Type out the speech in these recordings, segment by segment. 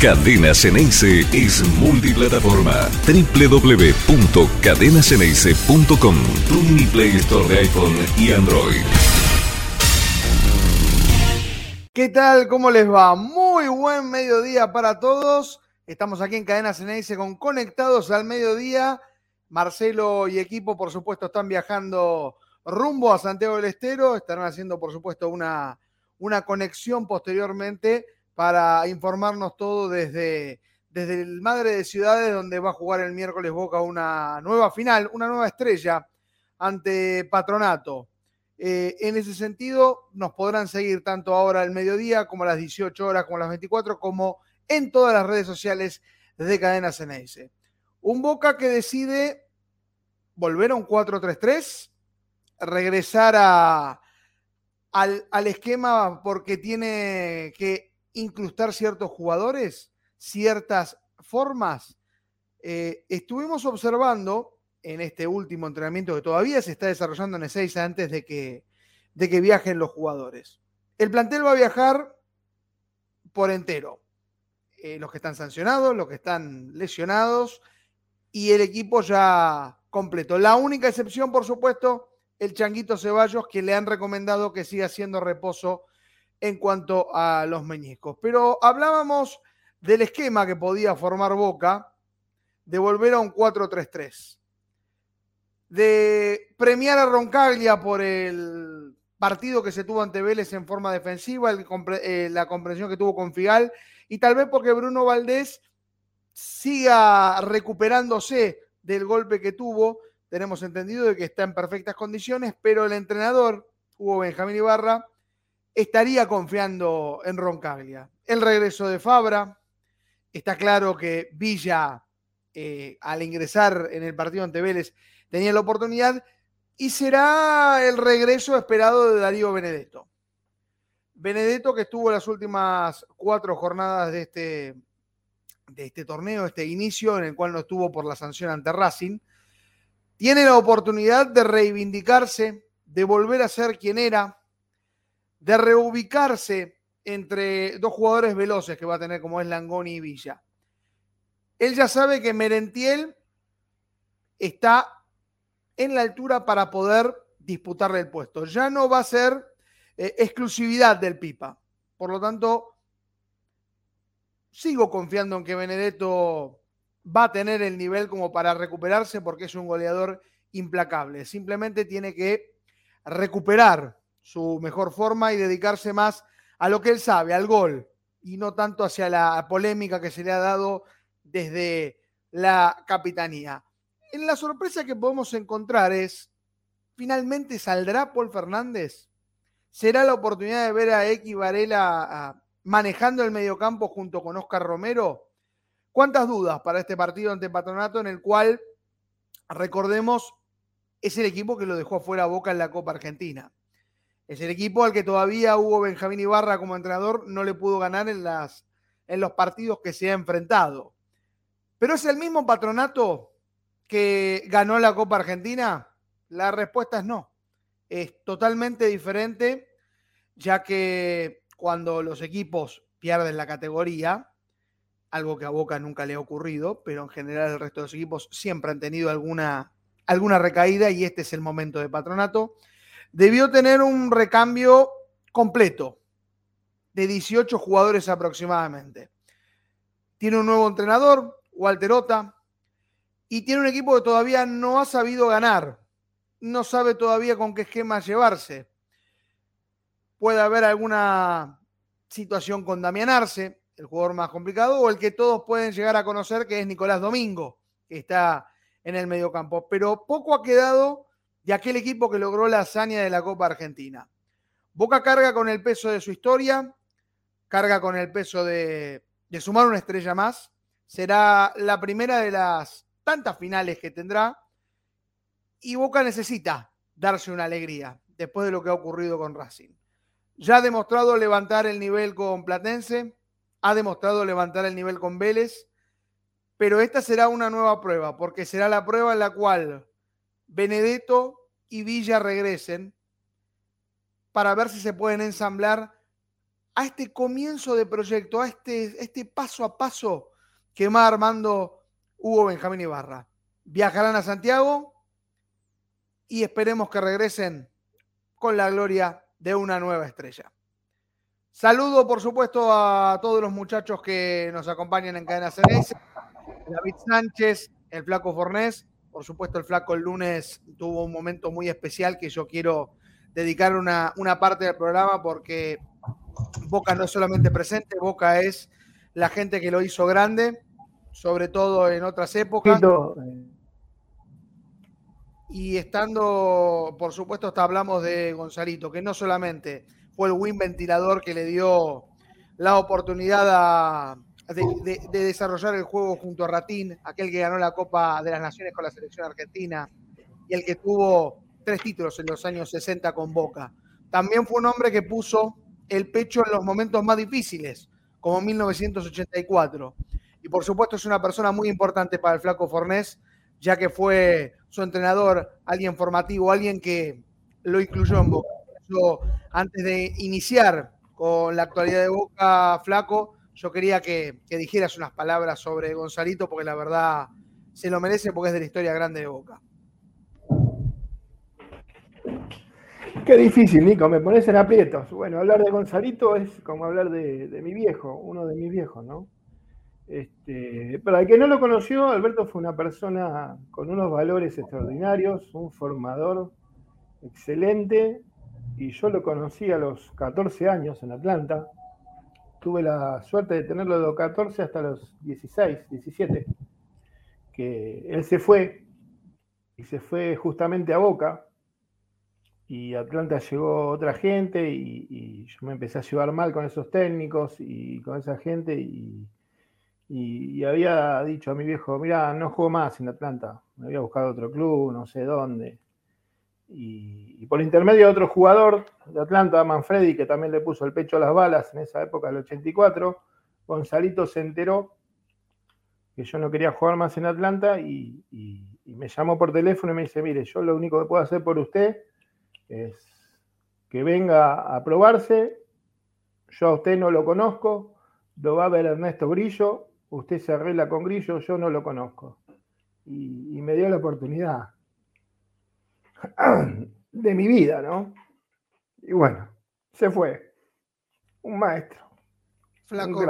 Cadena Ceneice es multiplataforma. www.cadenaceneice.com Tu mini Play Store de iPhone y Android. ¿Qué tal? ¿Cómo les va? Muy buen mediodía para todos. Estamos aquí en Cadena Ceneice con Conectados al Mediodía. Marcelo y equipo, por supuesto, están viajando rumbo a Santiago del Estero. Estarán haciendo, por supuesto, una, una conexión posteriormente para informarnos todo desde, desde el Madre de Ciudades, donde va a jugar el miércoles Boca una nueva final, una nueva estrella ante Patronato. Eh, en ese sentido, nos podrán seguir tanto ahora al mediodía, como a las 18 horas, como a las 24, como en todas las redes sociales de Cadena Ceneice. Un Boca que decide volver a un 4-3-3, regresar a, al, al esquema porque tiene que incrustar ciertos jugadores, ciertas formas. Eh, estuvimos observando en este último entrenamiento que todavía se está desarrollando en Ezeiza antes de que, de que viajen los jugadores. El plantel va a viajar por entero. Eh, los que están sancionados, los que están lesionados y el equipo ya completo. La única excepción, por supuesto, el Changuito Ceballos, que le han recomendado que siga haciendo reposo en cuanto a los meñiscos. Pero hablábamos del esquema que podía formar Boca de volver a un 4-3-3, de premiar a Roncaglia por el partido que se tuvo ante Vélez en forma defensiva, eh, la comprensión que tuvo con Figal, y tal vez porque Bruno Valdés siga recuperándose del golpe que tuvo. Tenemos entendido de que está en perfectas condiciones, pero el entrenador, Hugo Benjamín Ibarra, estaría confiando en Roncaglia. El regreso de Fabra, está claro que Villa, eh, al ingresar en el partido ante Vélez, tenía la oportunidad y será el regreso esperado de Darío Benedetto. Benedetto que estuvo las últimas cuatro jornadas de este, de este torneo, este inicio en el cual no estuvo por la sanción ante Racing, tiene la oportunidad de reivindicarse, de volver a ser quien era, de reubicarse entre dos jugadores veloces que va a tener como es Langoni y Villa. Él ya sabe que Merentiel está en la altura para poder disputarle el puesto. Ya no va a ser eh, exclusividad del Pipa. Por lo tanto, sigo confiando en que Benedetto va a tener el nivel como para recuperarse porque es un goleador implacable. Simplemente tiene que recuperar su mejor forma y dedicarse más a lo que él sabe, al gol, y no tanto hacia la polémica que se le ha dado desde la capitanía. En la sorpresa que podemos encontrar es, ¿finalmente saldrá Paul Fernández? ¿Será la oportunidad de ver a X Varela manejando el mediocampo junto con Oscar Romero? ¿Cuántas dudas para este partido ante Patronato en el cual, recordemos, es el equipo que lo dejó fuera Boca en la Copa Argentina? Es el equipo al que todavía Hugo Benjamín Ibarra como entrenador no le pudo ganar en, las, en los partidos que se ha enfrentado. Pero es el mismo patronato que ganó la Copa Argentina. La respuesta es no. Es totalmente diferente, ya que cuando los equipos pierden la categoría, algo que a Boca nunca le ha ocurrido, pero en general el resto de los equipos siempre han tenido alguna, alguna recaída y este es el momento de patronato debió tener un recambio completo de 18 jugadores aproximadamente. Tiene un nuevo entrenador, Walter Ota, y tiene un equipo que todavía no ha sabido ganar, no sabe todavía con qué esquema llevarse. Puede haber alguna situación con Damián Arce, el jugador más complicado, o el que todos pueden llegar a conocer, que es Nicolás Domingo, que está en el mediocampo. Pero poco ha quedado de aquel equipo que logró la hazaña de la Copa Argentina. Boca carga con el peso de su historia, carga con el peso de, sumar una estrella más. Será la primera de las tantas finales que tendrá. Y Boca necesita darse una alegría después de lo que ha ocurrido con Racing. Ya ha demostrado levantar el nivel con Platense, ha demostrado levantar el nivel con Vélez, pero esta será una nueva prueba, porque será la prueba en la cual Benedetto y Villa regresen para ver si se pueden ensamblar a este comienzo de proyecto, a este, este paso a paso que va armando Hugo Benjamín Ibarra. Viajarán a Santiago y esperemos que regresen con la gloria de una nueva estrella. Saludo, por supuesto, a todos los muchachos que nos acompañan en Cadena CNS. David Sánchez, el Flaco Fornés. Por supuesto, el Flaco el lunes tuvo un momento muy especial que yo quiero dedicar una, una parte del programa porque Boca no es solamente presente, Boca es la gente que lo hizo grande, sobre todo en otras épocas. Y estando, por supuesto, hasta hablamos de Gonzalito, que no solamente fue el win ventilador que le dio la oportunidad de, desarrollar el juego junto a Ratín, aquel que ganó la Copa de las Naciones con la selección argentina y el que tuvo tres títulos en los años 60 con Boca. También fue un hombre que puso el pecho en los momentos más difíciles, como 1984. Y por supuesto es una persona muy importante para el Flaco Fornés, ya que fue su entrenador, alguien formativo, alguien que lo incluyó en Boca. antes de iniciar con la actualidad de Boca, Flaco, yo quería que, dijeras unas palabras sobre Gonzalito, porque la verdad se lo merece porque es de la historia grande de Boca. Qué difícil, Nico, me pones en aprietos. Bueno, hablar de Gonzalito es como hablar de, mi viejo, uno de mis viejos, ¿no? Este, para el que no lo conoció, Alberto fue una persona con unos valores extraordinarios, un formador excelente, y yo lo conocí a los 14 años en Atlanta. Tuve la suerte de tenerlo de los 14 hasta los 16, 17, que él se fue, y se fue justamente a Boca, y Atlanta llegó otra gente y, yo me empecé a llevar mal con esos técnicos y con esa gente y, había dicho a mi viejo, mira, no juego más en Atlanta, me había buscado otro club, no sé dónde. Y, por intermedio de otro jugador de Atlanta, Manfredi, que también le puso el pecho a las balas en esa época del 84, Gonzalito se enteró que yo no quería jugar más en Atlanta y, me llamó por teléfono y me dice, mire, yo lo único que puedo hacer por usted es que venga a probarse. Yo a usted no lo conozco, lo va a ver Ernesto Grillo, usted se arregla con Grillo, yo no lo conozco. Y, me dio la oportunidad de mi vida, ¿no? Y bueno, se fue. Un maestro. Flaco.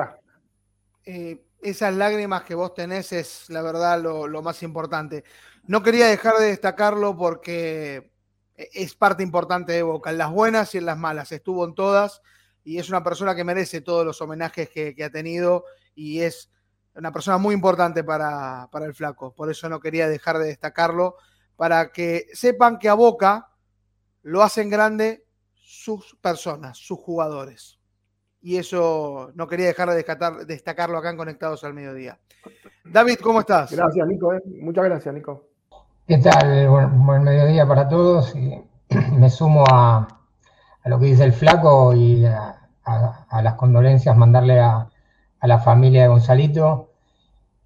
Eh, esas lágrimas que vos tenés es la verdad lo más importante. No quería dejar de destacarlo porque e-, es parte importante de Boca, en las buenas y en las malas, estuvo en todas y es una persona que merece todos los homenajes que, ha tenido y es una persona muy importante para, el flaco, por eso no quería dejar de destacarlo, para que sepan que a Boca lo hacen grande sus personas, sus jugadores. Y eso no quería dejar de destacarlo acá en Conectados al Mediodía. David, ¿cómo estás? Gracias, Nico. Eh. Muchas gracias, Nico. ¿Qué tal? buen mediodía para todos. Y me sumo a, lo que dice el flaco y a, las condolencias, mandarle a, la familia de Gonzalito,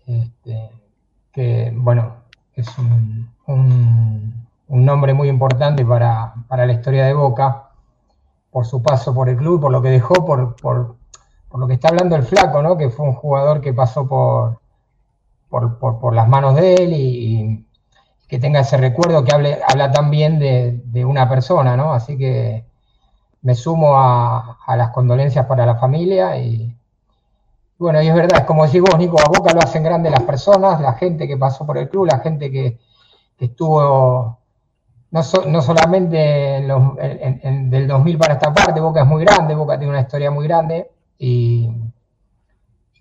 este, que bueno, es un, nombre muy importante para, la historia de Boca, por su paso por el club, por lo que dejó, por, por, lo que está hablando el flaco, ¿no? que fue un jugador que pasó por, por, las manos de él y que tenga ese recuerdo que hable, habla también de, de una persona, ¿no? Así que me sumo a, las condolencias para la familia y, bueno, y es verdad, es como decís vos, Nico, a Boca lo hacen grande las personas, la gente que pasó por el club, la gente que, estuvo no, no, solamente en del 2000 para esta parte, Boca es muy grande, Boca tiene una historia muy grande y,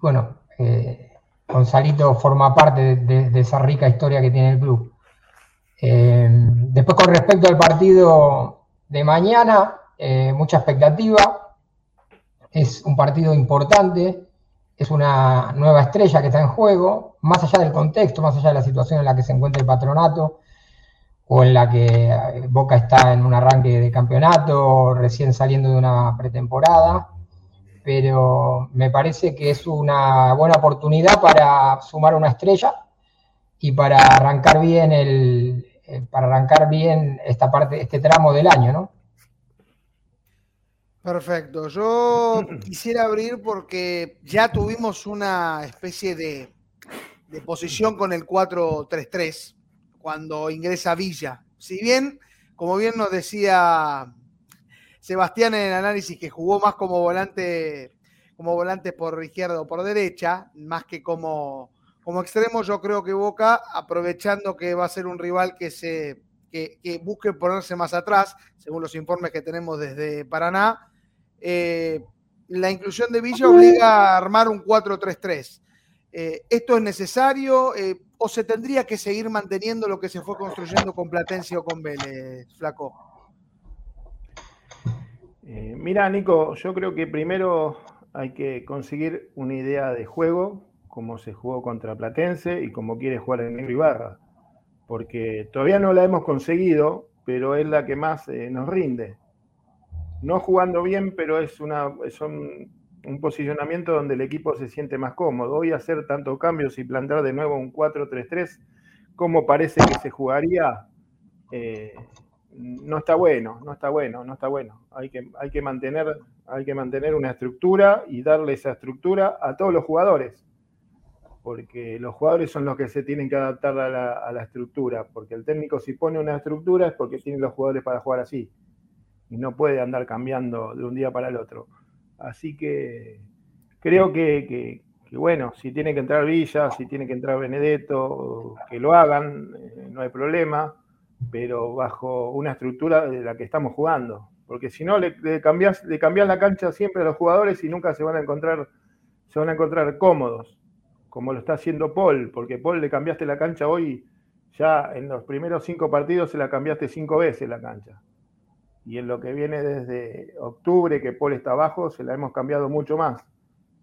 bueno, eh, Gonzalito forma parte de, esa rica historia que tiene el club. Eh, después con respecto al partido de mañana, eh, mucha expectativa. Es un partido importante, es una nueva estrella que está en juego, más allá del contexto, más allá de la situación en la que se encuentra el patronato o en la que eh, Boca está en un arranque de campeonato, recién saliendo de una pretemporada, pero me parece que es una buena oportunidad para sumar una estrella y para arrancar bien el, eh, para arrancar bien esta parte, este tramo del año, ¿no? Perfecto. Yo quisiera abrir porque ya tuvimos una especie de, de posición con el 4-3-3 cuando ingresa Villa. Si bien, como bien nos decía Sebastián en el análisis, que jugó más como volante, como volante por izquierda o por derecha, más que como, como extremo, yo creo que Boca, aprovechando que va a ser un rival que se que, busque ponerse más atrás, según los informes que tenemos desde Paraná, eh, la inclusión de Villa obliga a armar un 4-3-3. Eh, ¿Esto es necesario eh, o se tendría que seguir manteniendo lo que se fue construyendo con Platense o con Vélez, Flaco? Eh, mira, Nico, yo creo que primero hay que conseguir una idea de juego, como se jugó contra Platense y como quiere jugar el Negro Ibarra, porque todavía no la hemos conseguido, pero es la que más nos rinde. No jugando bien, pero es una, son un posicionamiento donde el equipo se siente más cómodo. Hoy hacer tantos cambios y plantear de nuevo un 4-3-3, como parece que se jugaría, eh, no está bueno, no está bueno, no está bueno. Hay que, hay, que mantener, hay que mantener una estructura y darle esa estructura a todos los jugadores, porque los jugadores son los que se tienen que adaptar a la, a la estructura, porque el técnico si pone una estructura es porque tiene los jugadores para jugar así, y no puede andar cambiando de un día para el otro. Así que creo que, bueno, si tiene que entrar Villa, si tiene que entrar Benedetto, que lo hagan, eh, no hay problema, pero bajo una estructura de la que estamos jugando. Porque si no, le, le cambias, le la cancha siempre a los jugadores y nunca se van a encontrar, se van a encontrar cómodos, como lo está haciendo Paul, porque Paul le cambiaste la cancha hoy, ya en los primeros cinco partidos se la cambiaste cinco veces la cancha y en lo que viene desde octubre, que Paul está abajo, se la hemos cambiado mucho más.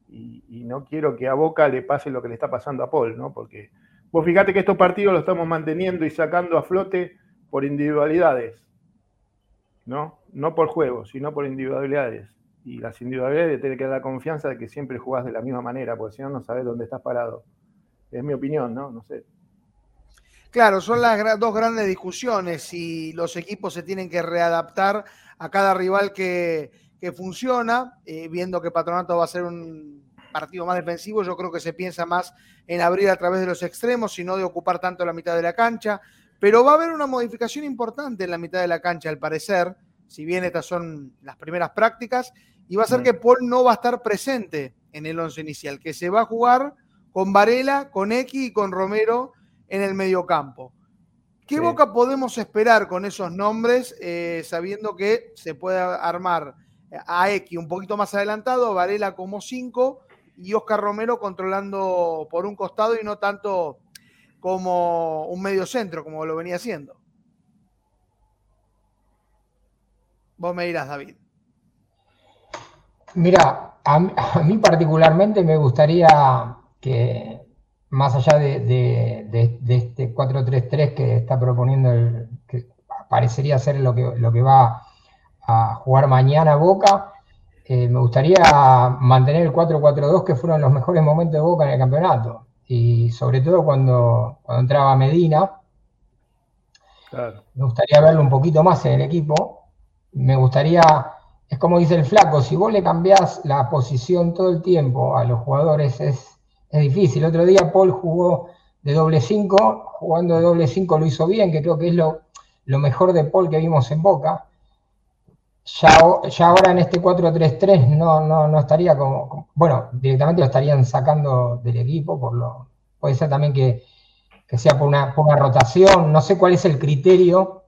Y, no quiero que a Boca le pase lo que le está pasando a Paul, ¿no? Porque vos fíjate que estos partidos los estamos manteniendo y sacando a flote por individualidades, ¿no? No por juegos, sino por individualidades. Y las individualidades tienen que dar la confianza de que siempre jugás de la misma manera, porque si no, no sabes dónde estás parado. Es mi opinión, ¿no? No sé. Claro, son las dos grandes discusiones y los equipos se tienen que readaptar a cada rival que, funciona, eh, viendo que Patronato va a ser un partido más defensivo, yo creo que se piensa más en abrir a través de los extremos y no de ocupar tanto la mitad de la cancha, pero va a haber una modificación importante en la mitad de la cancha, al parecer, si bien estas son las primeras prácticas, y va a ser que Paul no va a estar presente en el once inicial, que se va a jugar con Varela, con X y con Romero en el mediocampo. ¿Qué Boca podemos esperar con esos nombres, eh, sabiendo que se puede armar a X un poquito más adelantado, Varela como 5 y Oscar Romero controlando por un costado y no tanto como un medio centro, como lo venía haciendo? Vos me dirás, David. Mira, a mí particularmente me gustaría que más allá de, este 4-3-3 que está proponiendo, el, que parecería ser lo que, lo que va a jugar mañana Boca, eh, me gustaría mantener el 4-4-2 que fueron los mejores momentos de Boca en el campeonato. Y sobre todo cuando, cuando entraba Medina, me gustaría verlo un poquito más en el equipo. Me gustaría, es como dice el flaco, si vos le cambiás la posición todo el tiempo a los jugadores, es es difícil. Otro día Paul jugó de doble 5, jugando de doble 5 lo hizo bien, que creo que es lo, mejor de Paul que vimos en Boca. Ya, ahora en este 4-3-3 no, no, no, estaría como, bueno, directamente lo estarían sacando del equipo, por lo, puede ser también que, sea por una, rotación, no sé cuál es el criterio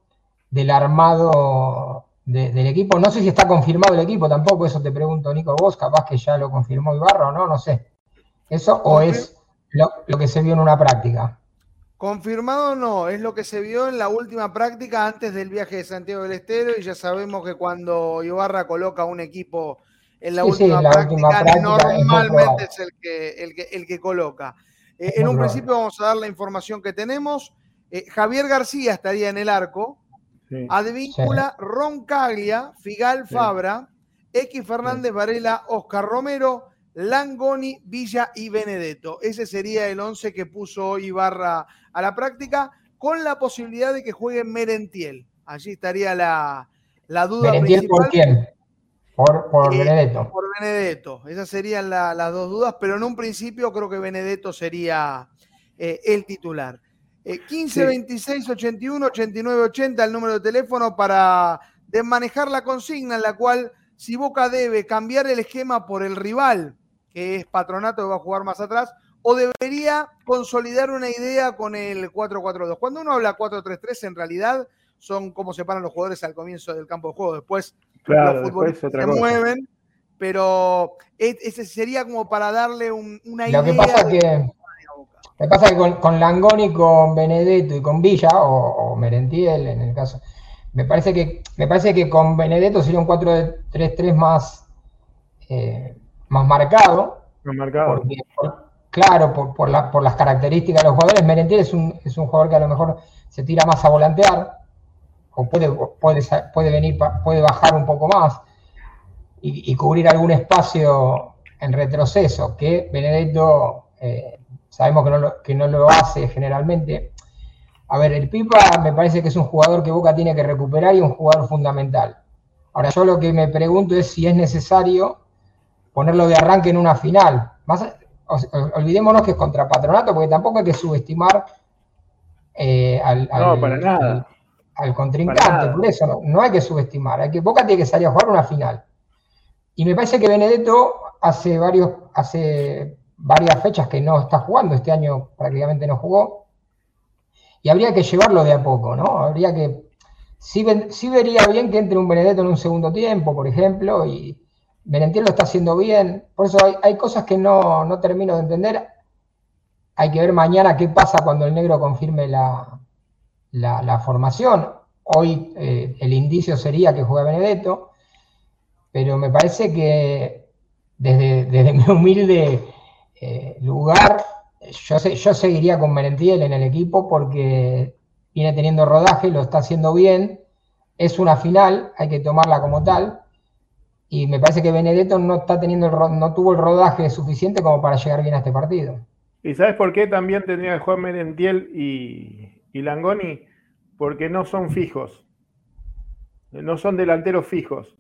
del armado del equipo, no sé si está confirmado el equipo tampoco, eso te pregunto Nico vos, capaz que ya lo confirmó Ibarra o no, no sé. ¿Eso o es lo, que se vio en una práctica? Confirmado no, es lo que se vio en la última práctica antes del viaje de Santiago del Estero y ya sabemos que cuando Ibarra coloca un equipo en la, última, práctica, normalmente es, el, que, el, que, coloca. Eh, en un principio vamos a dar la información que tenemos. Eh, Javier García estaría en el arco. Advíncula, Roncaglia, Figal Fabra, X Fernández Varela, Oscar Romero, Langoni, Villa y Benedetto. Ese sería el 11 que puso Ibarra a la práctica, con la posibilidad de que juegue Merentiel. Allí estaría la, la duda ¿Merentiel por quién? Por, por eh, Benedetto. Por Benedetto. Esas serían las dos dudas, pero en un principio creo que Benedetto sería eh, el titular. 15 26 81 89 80 el número de teléfono para manejar la consigna en la cual si Boca debe cambiar el esquema por el rival, que es Patronato que va a jugar más atrás, o debería consolidar una idea con el 4-4-2. Cuando uno habla 4-3-3, en realidad son como se paran los jugadores al comienzo del campo de juego. Después los futbolistas se mueven, pero ese sería como para darle una idea. Lo que pasa que me pasa que con, Langoni, con Benedetto y con Villa, o, Merentiel en el caso, me parece que, me parece que con Benedetto sería un 4-3-3 más, eh, más marcado. Más marcado. claro, por, las características de los jugadores. Merentiel es un, es un jugador que a lo mejor se tira más a volantear, o puede, puede, puede, venir, puede bajar un poco más y, cubrir algún espacio en retroceso, que Benedetto eh, sabemos que no, lo, que no lo hace generalmente. A ver, el Pipa me parece que es un jugador que Boca tiene que recuperar y un jugador fundamental. Ahora, yo lo que me pregunto es si es necesario ponerlo de arranque en una final. Más, olvidémonos que es contra Patronato, porque tampoco hay que subestimar eh, al, al, contrincante. Por eso no, no, hay que subestimar. Hay que, Boca tiene que salir a jugar una final. Y me parece que Benedetto hace varios, hace varias fechas que no está jugando, este año prácticamente no jugó, y habría que llevarlo de a poco, ¿no? Habría que, sí, vería bien que entre un Benedetto en un segundo tiempo, por ejemplo, y Benentiel lo está haciendo bien, por eso hay, cosas que no, termino de entender, hay que ver mañana qué pasa cuando el negro confirme la, la, formación, hoy eh, el indicio sería que juega Benedetto, pero me parece que desde, desde mi humilde eh, lugar, yo, yo seguiría con Merentiel en el equipo porque viene teniendo rodaje, lo está haciendo bien, es una final, hay que tomarla como tal, y me parece que Benedetto no está teniendo no tuvo el rodaje suficiente como para llegar bien a este partido. ¿Y sabes por qué también tendría que jugar Merentiel y, y Langoni? Porque no son fijos, no son delanteros fijos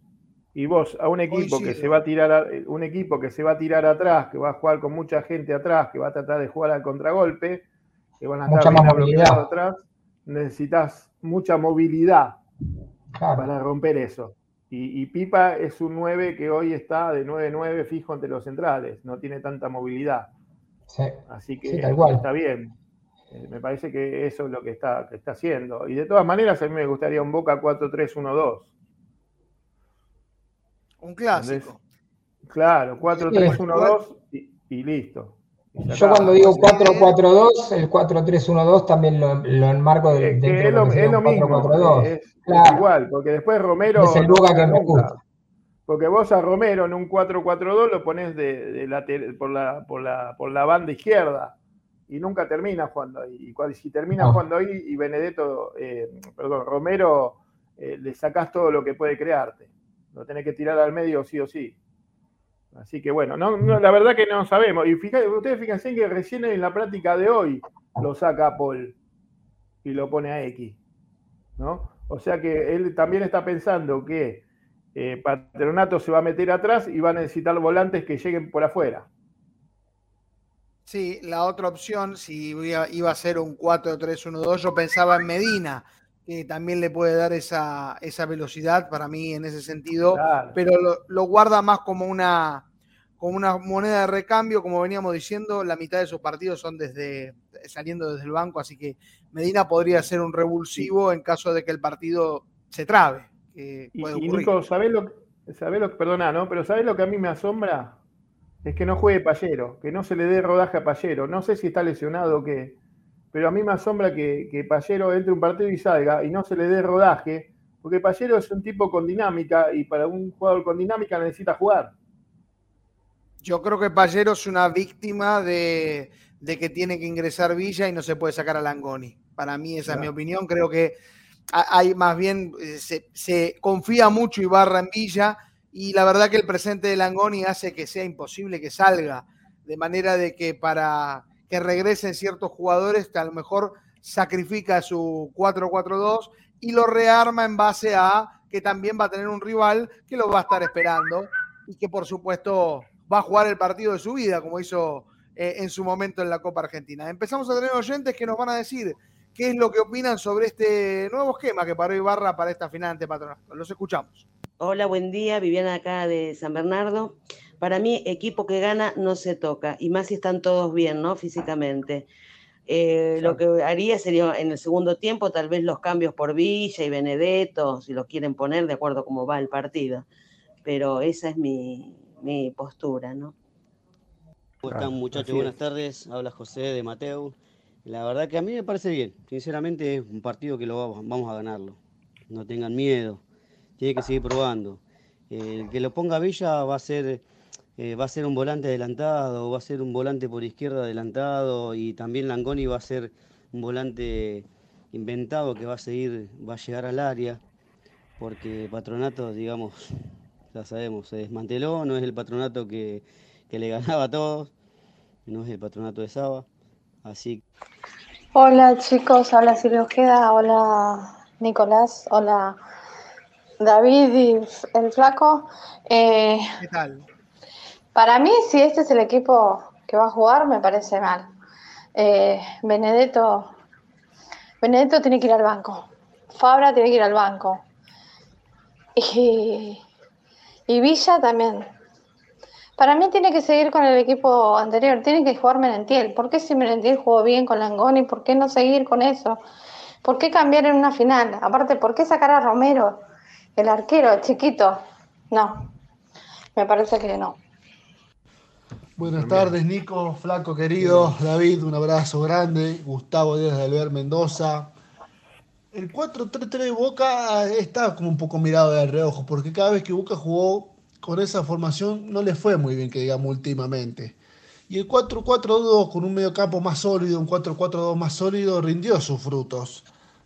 y vos a un equipo que se va a tirar un equipo que se va a tirar atrás, que va a jugar con mucha gente atrás, que va a tratar de jugar al contragolpe, que van a estar mucha atrás, necesitas mucha movilidad para romper eso. Y, Pipa es un 9 que hoy está de 9-9 fijo entre los centrales, no tiene tanta movilidad. Así que está bien. Eh, me parece que eso es lo que está, que está haciendo. Y de todas maneras, a mí me gustaría un Boca 4-3-1-2 un clásico. claro, 4-3-1-2 y, listo. Yo cuando digo 4-4-2, el 4-3-1-2 también lo, enmarco del de, es, lo, es lo mismo. Es, igual, porque después Romero. Es el lugar que me gusta. Porque vos a Romero en un 4-4-2 lo pones de, la, por, la, por, la, por la banda izquierda y nunca termina jugando ahí. Y si termina jugando ahí y Benedetto, eh, perdón, Romero, eh, le sacás todo lo que puede crearte. Lo tenés que tirar al medio sí o sí. Así que bueno, no, la verdad que no sabemos. Y ustedes fíjense que recién en la práctica de hoy lo saca Paul y lo pone a X. ¿no? O sea que él también está pensando que eh, Patronato se va a meter atrás y va a necesitar volantes que lleguen por afuera. Sí, la otra opción, si iba a ser un 4-3-1-2, yo pensaba en Medina, que también le puede dar esa, esa velocidad para mí en ese sentido, pero lo, guarda más como una, como una moneda de recambio, como veníamos diciendo, la mitad de sus partidos son desde saliendo desde el banco, así que Medina podría ser un revulsivo en caso de que el partido se trabe. y, Nico, ¿sabés lo, sabés lo, perdona, ¿no? Pero ¿sabés lo que a mí me asombra? Es que no juegue Payero, que no se le dé rodaje a Payero. No sé si está lesionado o qué pero a mí me asombra que, que Pallero entre un partido y salga y no se le dé rodaje, porque Pallero es un tipo con dinámica y para un jugador con dinámica necesita jugar. Yo creo que Pallero es una víctima de, que tiene que ingresar Villa y no se puede sacar a Langoni. Para mí esa es mi opinión. Creo que hay más bien, eh, se, se confía mucho Ibarra en Villa y la verdad que el presente de Langoni hace que sea imposible que salga. De manera de que para que regresen ciertos jugadores que a lo mejor sacrifica su 4-4-2 y lo rearma en base a que también va a tener un rival que lo va a estar esperando y que por supuesto va a jugar el partido de su vida, como hizo eh, en su momento en la Copa Argentina. Empezamos a tener oyentes que nos van a decir qué es lo que opinan sobre este nuevo esquema que paró Ibarra para esta final ante Patronato. Los escuchamos. Hola, buen día, Viviana acá de San Bernardo. Para mí, equipo que gana no se toca, y más si están todos bien, ¿no? Físicamente. Eh, lo que haría sería en el segundo tiempo, tal vez los cambios por Villa y Benedetto, si los quieren poner de acuerdo a cómo va el partido. Pero esa es mi, mi postura, ¿no? ¿Cómo están muchachos? Buenas tardes. Habla José de Mateo. La verdad que a mí me parece bien. Sinceramente es un partido que lo vamos a ganarlo. No tengan miedo. Tiene que seguir probando. El que lo ponga Villa va a ser eh, va a ser un volante adelantado, va a ser un volante por izquierda adelantado y también Langoni va a ser un volante inventado que va a seguir, va a llegar al área, porque Patronato, digamos, ya sabemos, se desmanteló, no es el Patronato que, le ganaba a todos, no es el Patronato de Saba, así. Hola chicos, hola Silvio Ojeda, hola Nicolás, hola David y el flaco. Eh, ¿Qué tal? Para mí, si este es el equipo que va a jugar, me parece mal. Eh, Benedetto, Benedetto tiene que ir al banco. Fabra tiene que ir al banco. Y, Villa también. Para mí tiene que seguir con el equipo anterior, tiene que jugar Menentiel. ¿Por qué si Menentiel jugó bien con Langoni? ¿Por qué no seguir con eso? ¿Por qué cambiar en una final? Aparte, ¿por qué sacar a Romero, el arquero, chiquito? No, me parece que no. Buenas tardes, Nico, Flaco querido, David, un abrazo grande, Gustavo Díaz de Alver Mendoza. El 4-3-3 de Boca está como un poco mirado de reojo, porque cada vez que Boca jugó con esa formación no le fue muy bien, que digamos, últimamente. Y el 4-4-2 con un medio campo más sólido, un 4-4-2 más sólido, rindió sus frutos.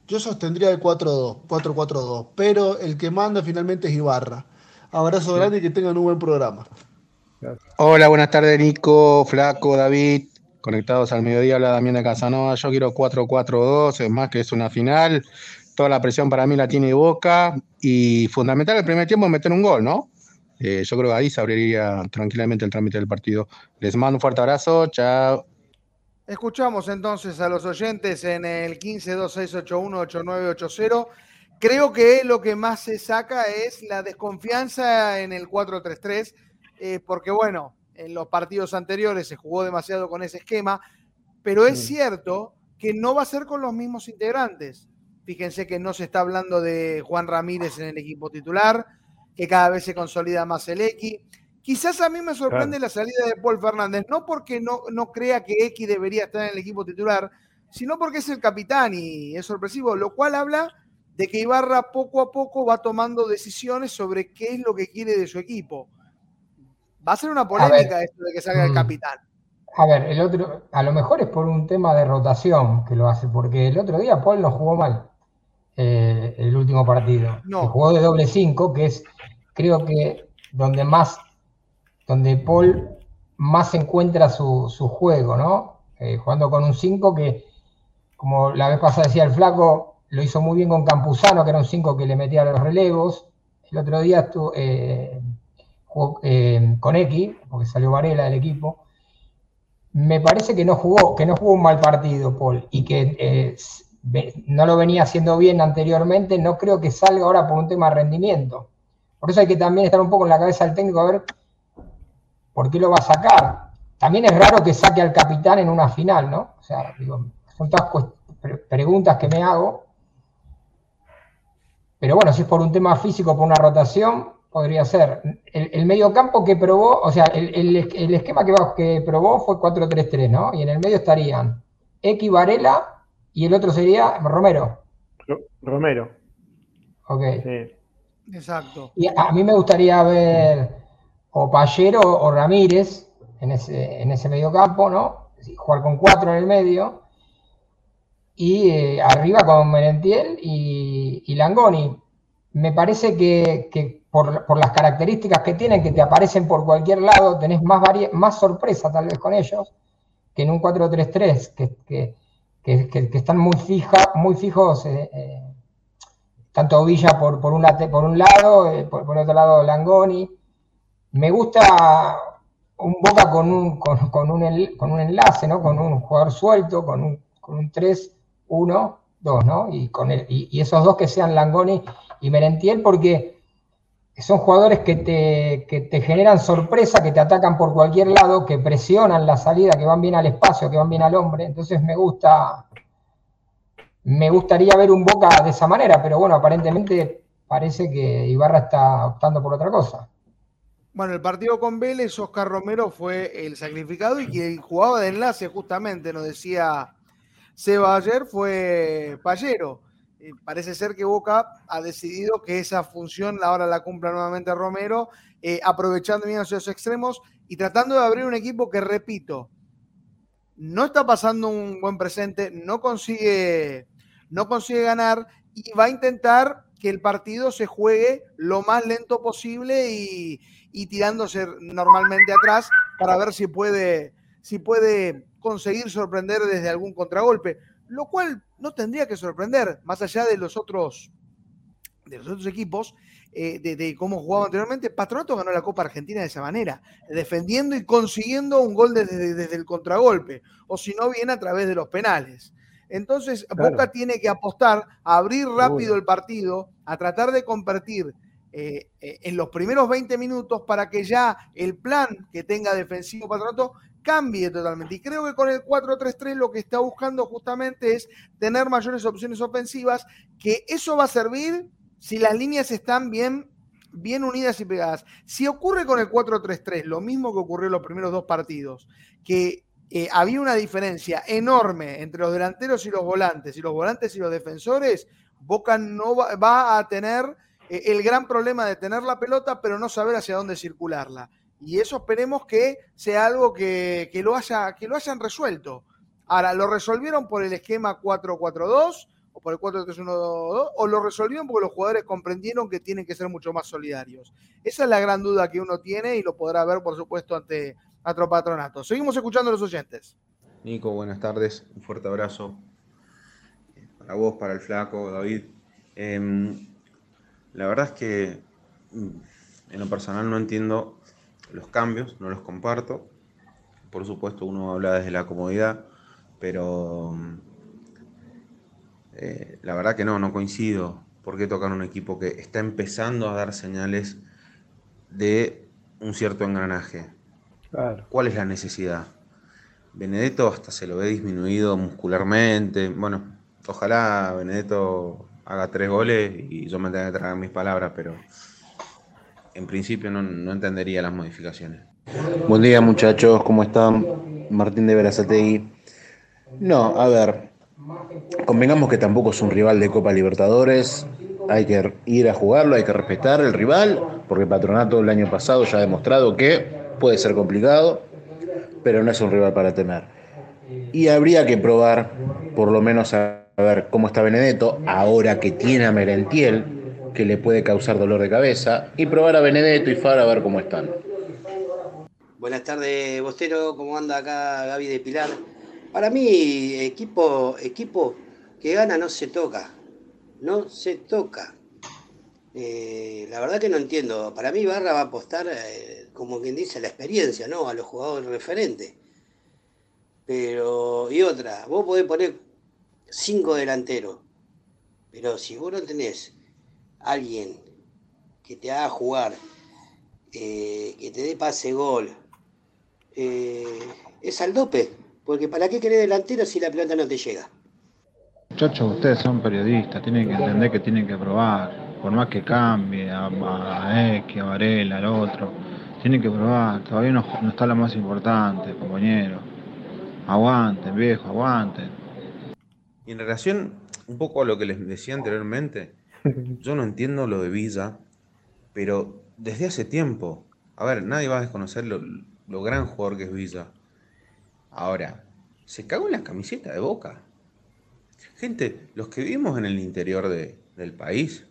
Yo sostendría el 4-2, 4-4-2, pero el que manda finalmente es Ibarra. Abrazo grande y que tengan un buen programa. Hola, buenas tardes, Nico, Flaco, David. Conectados al mediodía, habla Damián de Casanova. Yo quiero 4-4-2, es más que es una final. Toda la presión para mí la tiene Boca. Y fundamental el primer tiempo es meter un gol, ¿no? Eh, yo creo que ahí se abriría tranquilamente el trámite del partido. Les mando un fuerte abrazo, chao. Escuchamos entonces a los oyentes en el 1526818980. Creo que lo que más se saca es la desconfianza en el 4-3-3 eh, porque bueno, en los partidos anteriores se jugó demasiado con ese esquema, pero es cierto que no va a ser con los mismos integrantes. Fíjense que no se está hablando de Juan Ramírez en el equipo titular, que cada vez se consolida más el X. Quizás a mí me sorprende la salida de Paul Fernández, no porque no, no crea que X debería estar en el equipo titular, sino porque es el capitán y es sorpresivo, lo cual habla de que Ibarra poco a poco va tomando decisiones sobre qué es lo que quiere de su equipo. Va a ser una polémica esto de que salga el mm. capitán. A ver, el otro, a lo mejor es por un tema de rotación que lo hace, porque el otro día Paul no jugó mal eh, el último partido. No. jugó de doble 5, que es, creo que donde más, donde Paul más encuentra su, juego, ¿no? Eh, jugando con un 5 que, como la vez pasada decía el flaco, lo hizo muy bien con Campuzano, que era un 5 que le metía los relevos. El otro día estuvo, eh, eh, con X, porque salió Varela del equipo, me parece que no jugó, que no jugó un mal partido, Paul, y que eh, no lo venía haciendo bien anteriormente, no creo que salga ahora por un tema de rendimiento. Por eso hay que también estar un poco en la cabeza del técnico a ver por qué lo va a sacar. También es raro que saque al capitán en una final, ¿no? O sea, digo, son todas preguntas que me hago. Pero bueno, si es por un tema físico, por una rotación, podría ser. El, medio campo que probó, o sea, el, esquema que, que probó fue 4-3-3, ¿no? Y en el medio estarían X Varela y el otro sería Romero. Romero. Ok. Exacto. Y a, mí me gustaría ver o Pallero o Ramírez en ese, en ese medio campo, ¿no? Jugar con cuatro en el medio. Y eh, arriba con Merentiel y, Langoni. Me parece que por, las características que tienen, que te aparecen por cualquier lado, tenés más, más sorpresa tal vez con ellos que en un 4-3-3, que, que, están muy, fija, muy fijos eh, eh, tanto Villa por, por, un, lado, eh, por, por, otro lado Langoni. Me gusta un Boca con un, con, con, un, con un enlace, ¿no? Con un jugador suelto, con un, con un 3, 1, 2, ¿no? Y, con el, y, y, esos dos que sean Langoni y Merentiel, porque son jugadores que te, que te generan sorpresa, que te atacan por cualquier lado, que presionan la salida, que van bien al espacio, que van bien al hombre. Entonces me gusta, me gustaría ver un Boca de esa manera, pero bueno, aparentemente parece que Ibarra está optando por otra cosa. Bueno, el partido con Vélez, Oscar Romero fue el sacrificado y quien jugaba de enlace justamente, nos decía Seba ayer, fue Pallero. Parece ser que Boca ha decidido que esa función ahora la cumpla nuevamente Romero, eh, aprovechando bien esos extremos y tratando de abrir un equipo que, repito, no está pasando un buen presente, no consigue, no consigue ganar y va a intentar que el partido se juegue lo más lento posible y, y tirándose normalmente atrás para ver si puede, si puede conseguir sorprender desde algún contragolpe, lo cual no tendría que sorprender, más allá de los otros, de los otros equipos, eh, de, de, cómo jugaba anteriormente. Patronato ganó la Copa Argentina de esa manera, defendiendo y consiguiendo un gol desde, desde el contragolpe, o si no, bien a través de los penales. Entonces, claro. Boca tiene que apostar a abrir rápido el partido, a tratar de convertir eh, eh, en los primeros 20 minutos para que ya el plan que tenga defensivo Patronato cambie totalmente. Y creo que con el 4-3-3 lo que está buscando justamente es tener mayores opciones ofensivas, que eso va a servir si las líneas están bien, bien unidas y pegadas. Si ocurre con el 4-3-3, lo mismo que ocurrió en los primeros dos partidos, que eh, había una diferencia enorme entre los delanteros y los volantes, y los volantes y los defensores, Boca no va, va a tener eh, el gran problema de tener la pelota, pero no saber hacia dónde circularla. Y eso esperemos que sea algo que, que, lo, haya, que lo hayan resuelto. Ahora, ¿lo resolvieron por el esquema 4-4-2 o por el 4-3-1-2 o lo resolvieron porque los jugadores comprendieron que tienen que ser mucho más solidarios? Esa es la gran duda que uno tiene y lo podrá ver, por supuesto, ante otro patronato. Seguimos escuchando a los oyentes. Nico, buenas tardes. Un fuerte abrazo para vos, para el flaco, David. Eh, la verdad es que mm, en lo personal no entiendo los cambios, no los comparto. Por supuesto, uno habla desde la comodidad, pero eh, la verdad que no, no coincido. ¿Por qué tocar un equipo que está empezando a dar señales de un cierto engranaje? Claro. ¿Cuál es la necesidad? Benedetto hasta se lo ve disminuido muscularmente. Bueno, ojalá Benedetto haga tres goles y yo me tenga que tragar mis palabras, pero en principio no, entendería las modificaciones. Buen día muchachos, ¿cómo están? Martín de Verazategui. No, a ver, convengamos que tampoco es un rival de Copa Libertadores, hay que ir a jugarlo, hay que respetar el rival, porque Patronato el año pasado ya ha demostrado que puede ser complicado, pero no es un rival para temer. Y habría que probar, por lo menos a a ver cómo está Benedetto, ahora que tiene a Merentiel, que le puede causar dolor de cabeza, y probar a Benedetto y Far a ver cómo están. Buenas tardes, Bostero, ¿cómo anda acá Gaby de Pilar? Para mí, equipo, equipo que gana no se toca, no se toca. Eh, la verdad que no entiendo. Para mí Barra va a apostar, eh, como quien dice, a la experiencia, ¿no? A los jugadores referentes. Pero, y otra, vos podés poner cinco delanteros. Pero si vos no tenés alguien que te haga jugar, eh, que te dé pase gol, eh, es al dope. Porque ¿para qué querés delantero si la pelota no te llega? Muchachos, ustedes son periodistas, tienen que entender que tienen que probar. Por más que cambie a, a X, a Varela, al otro, tienen que probar. Todavía no, no está lo más importante, compañero. Aguanten, viejo, aguanten. Y en relación un poco a lo que les decía anteriormente, yo no entiendo lo de Villa, pero desde hace tiempo, a ver, nadie va a desconocer lo, gran jugador que es Villa. Ahora, se cagó en la camiseta de Boca. Gente, los que vivimos en el interior de, del país,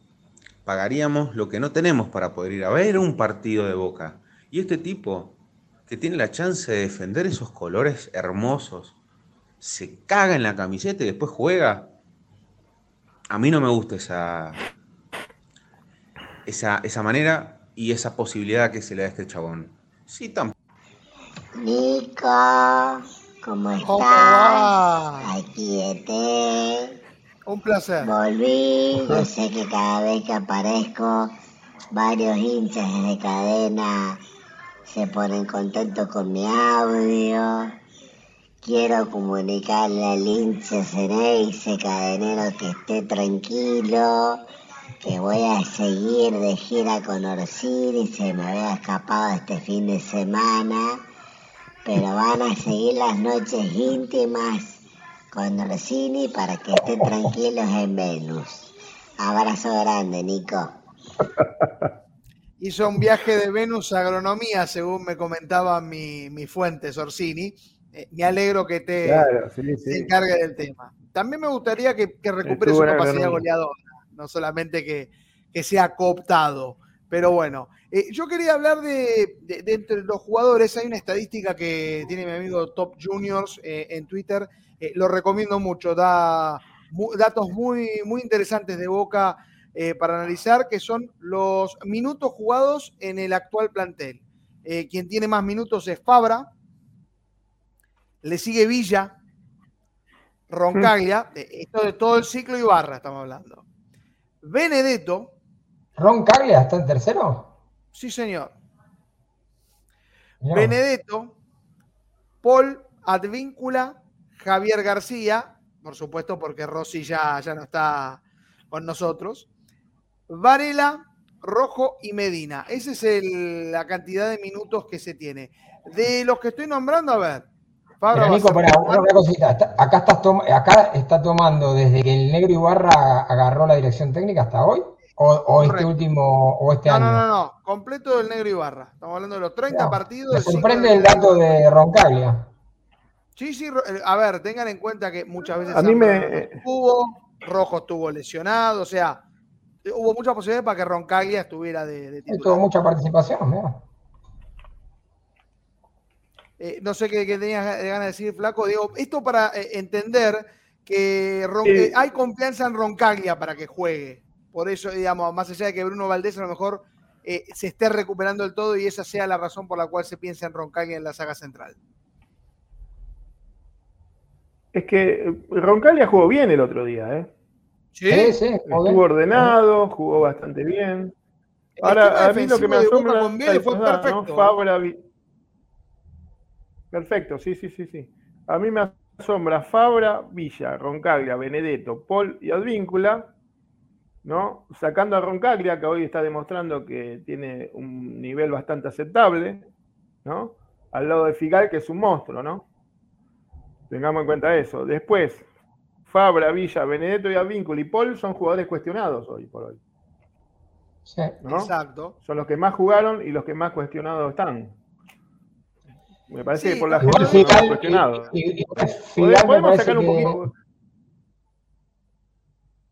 pagaríamos lo que no tenemos para poder ir a ver un partido de Boca. Y este tipo, que tiene la chance de defender esos colores hermosos, se caga en la camiseta y después juega. A mí no me gusta esa, esa, esa manera y esa posibilidad que se le da a este chabón. Sí, tampoco. Nico, ¿cómo estás? Aquí esté. Un placer. Volví, yo sé que cada vez que aparezco, varios hinchas de cadena se ponen contentos con mi audio. Quiero comunicarle al hincha ese cadenero que esté tranquilo, que voy a seguir de gira con Orsini, se me había escapado este fin de semana, pero van a seguir las noches íntimas con Orsini para que estén tranquilos en Venus. Abrazo grande, Nico. Hizo un viaje de Venus a agronomía, según me comentaba mi, mi fuente, Orsini. Eh, me alegro que te, Claro, sí, te sí. encargue del tema. También me gustaría que, que recuperes en capacidad goleadora, no solamente que, que sea cooptado. Pero bueno, eh, yo quería hablar de, de- de entre los jugadores. Hay una estadística que tiene mi amigo Top Juniors eh, en Twitter. eh, lo recomiendo mucho. Da mu- datos muy, muy interesantes de Boca para analizar, que son los minutos jugados en el actual plantel. Quien tiene más minutos es Fabra, le sigue Villa, Roncaglia, eh, esto de todo el ciclo Ibarra estamos hablando. Benedetto, ¿Roncaglia está en tercero? sí señor. Benedetto, Paul Advíncula, Javier García, por supuesto porque Rossi ya, ya no está con nosotros, Varela, Rojo y Medina. Esa es el- la cantidad de minutos que se tiene. De los que estoy nombrando, a ver. Fabra a Nico, pará, cuatro. una cosita. Está- acá, estás tom- acá está tomando desde que el negro Ibarra agarró la dirección técnica hasta hoy, o, o este último, o este No, año. no, no, no. Completo del negro Ibarra. Estamos hablando de los 30 partidos. Me sorprende el dato de Roncaglia. Sí, sí, eh, a ver, tengan en cuenta que muchas veces A mí me- estuvo, Rojo estuvo lesionado, o sea, eh, hubo muchas posibilidades para que Roncaglia estuviera de, de titular. Tuvo mucha participación, mirá. Eh, no sé qué, qué tenías de ganas de decir, Flaco. Digo, esto para eh, entender que Ron- Sí. eh, hay confianza en Roncaglia para que juegue. Por eso, digamos, más allá de que Bruno Valdés a lo mejor eh, se esté recuperando del todo y esa sea la razón por la cual se piensa en Roncaglia en la saga central. Es que Roncaglia jugó bien el otro día, ¿eh? Sí, sí, bien. Estuvo ordenado, jugó bastante bien. Ahora, a mí lo que me asombra fue ¿no? perfecto. Fabra, Vi- Perfecto, sí, sí, sí, sí. A mí me asombra Fabra, Villa, Roncaglia, Benedetto, Paul y Advíncula, ¿no? Sacando a Roncaglia, que hoy está demostrando que tiene un nivel bastante aceptable, ¿no? Al lado de Figal, que es un monstruo, ¿no? Tengamos en cuenta eso. Después, Fabra, Villa, Benedetto y Advíncula y Paul son jugadores cuestionados hoy por hoy. Sí. ¿no? Exacto. Son los que más jugaron y los que más cuestionados están. Me parece Sí, que por la gente Figal, cuestionados. y- Podemos- sacar un que- poquito.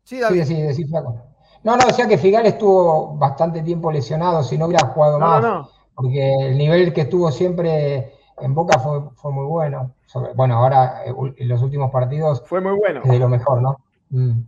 Sí, Sí, David. sí, decí, Flaco. No, no, decía que Figal estuvo bastante tiempo lesionado, si no hubiera jugado No, más, no, no. porque el nivel que estuvo siempre en Boca fue, fue muy bueno. Sobre- bueno, ahora eh, en los últimos partidos Fue muy bueno. es de lo mejor, ¿no? Mm.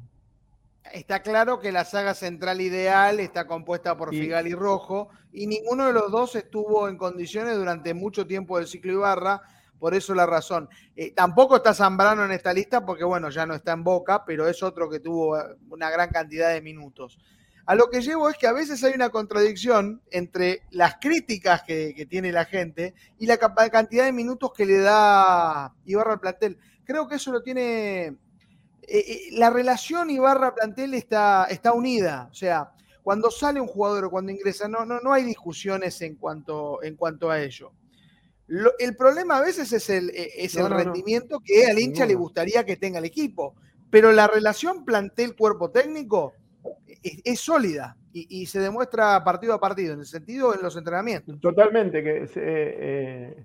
Está claro que la saga central ideal está compuesta por Figal y Rojo, y ninguno de los dos estuvo en condiciones durante mucho tiempo del ciclo Ibarra, por eso la razón. Eh, tampoco está Zambrano en esta lista, porque bueno, ya no está en Boca, pero es otro que tuvo eh, una gran cantidad de minutos. A lo que llevo es que a veces hay una contradicción entre las críticas que, que tiene la gente y la cantidad de minutos que le da Ibarra al plantel. Creo que eso lo tiene eh, eh, la relación Ibarra-Plantel está, está unida. O sea, cuando sale un jugador o cuando ingresa, no, no, no hay discusiones en cuanto, en cuanto a ello. Lo- el problema a veces es el, eh, es No, el no, no. rendimiento que al hincha le gustaría que tenga el equipo. Pero la relación plantel-cuerpo técnico es, es sólida y, y se demuestra partido a partido, en el sentido en los entrenamientos. Totalmente, que eh,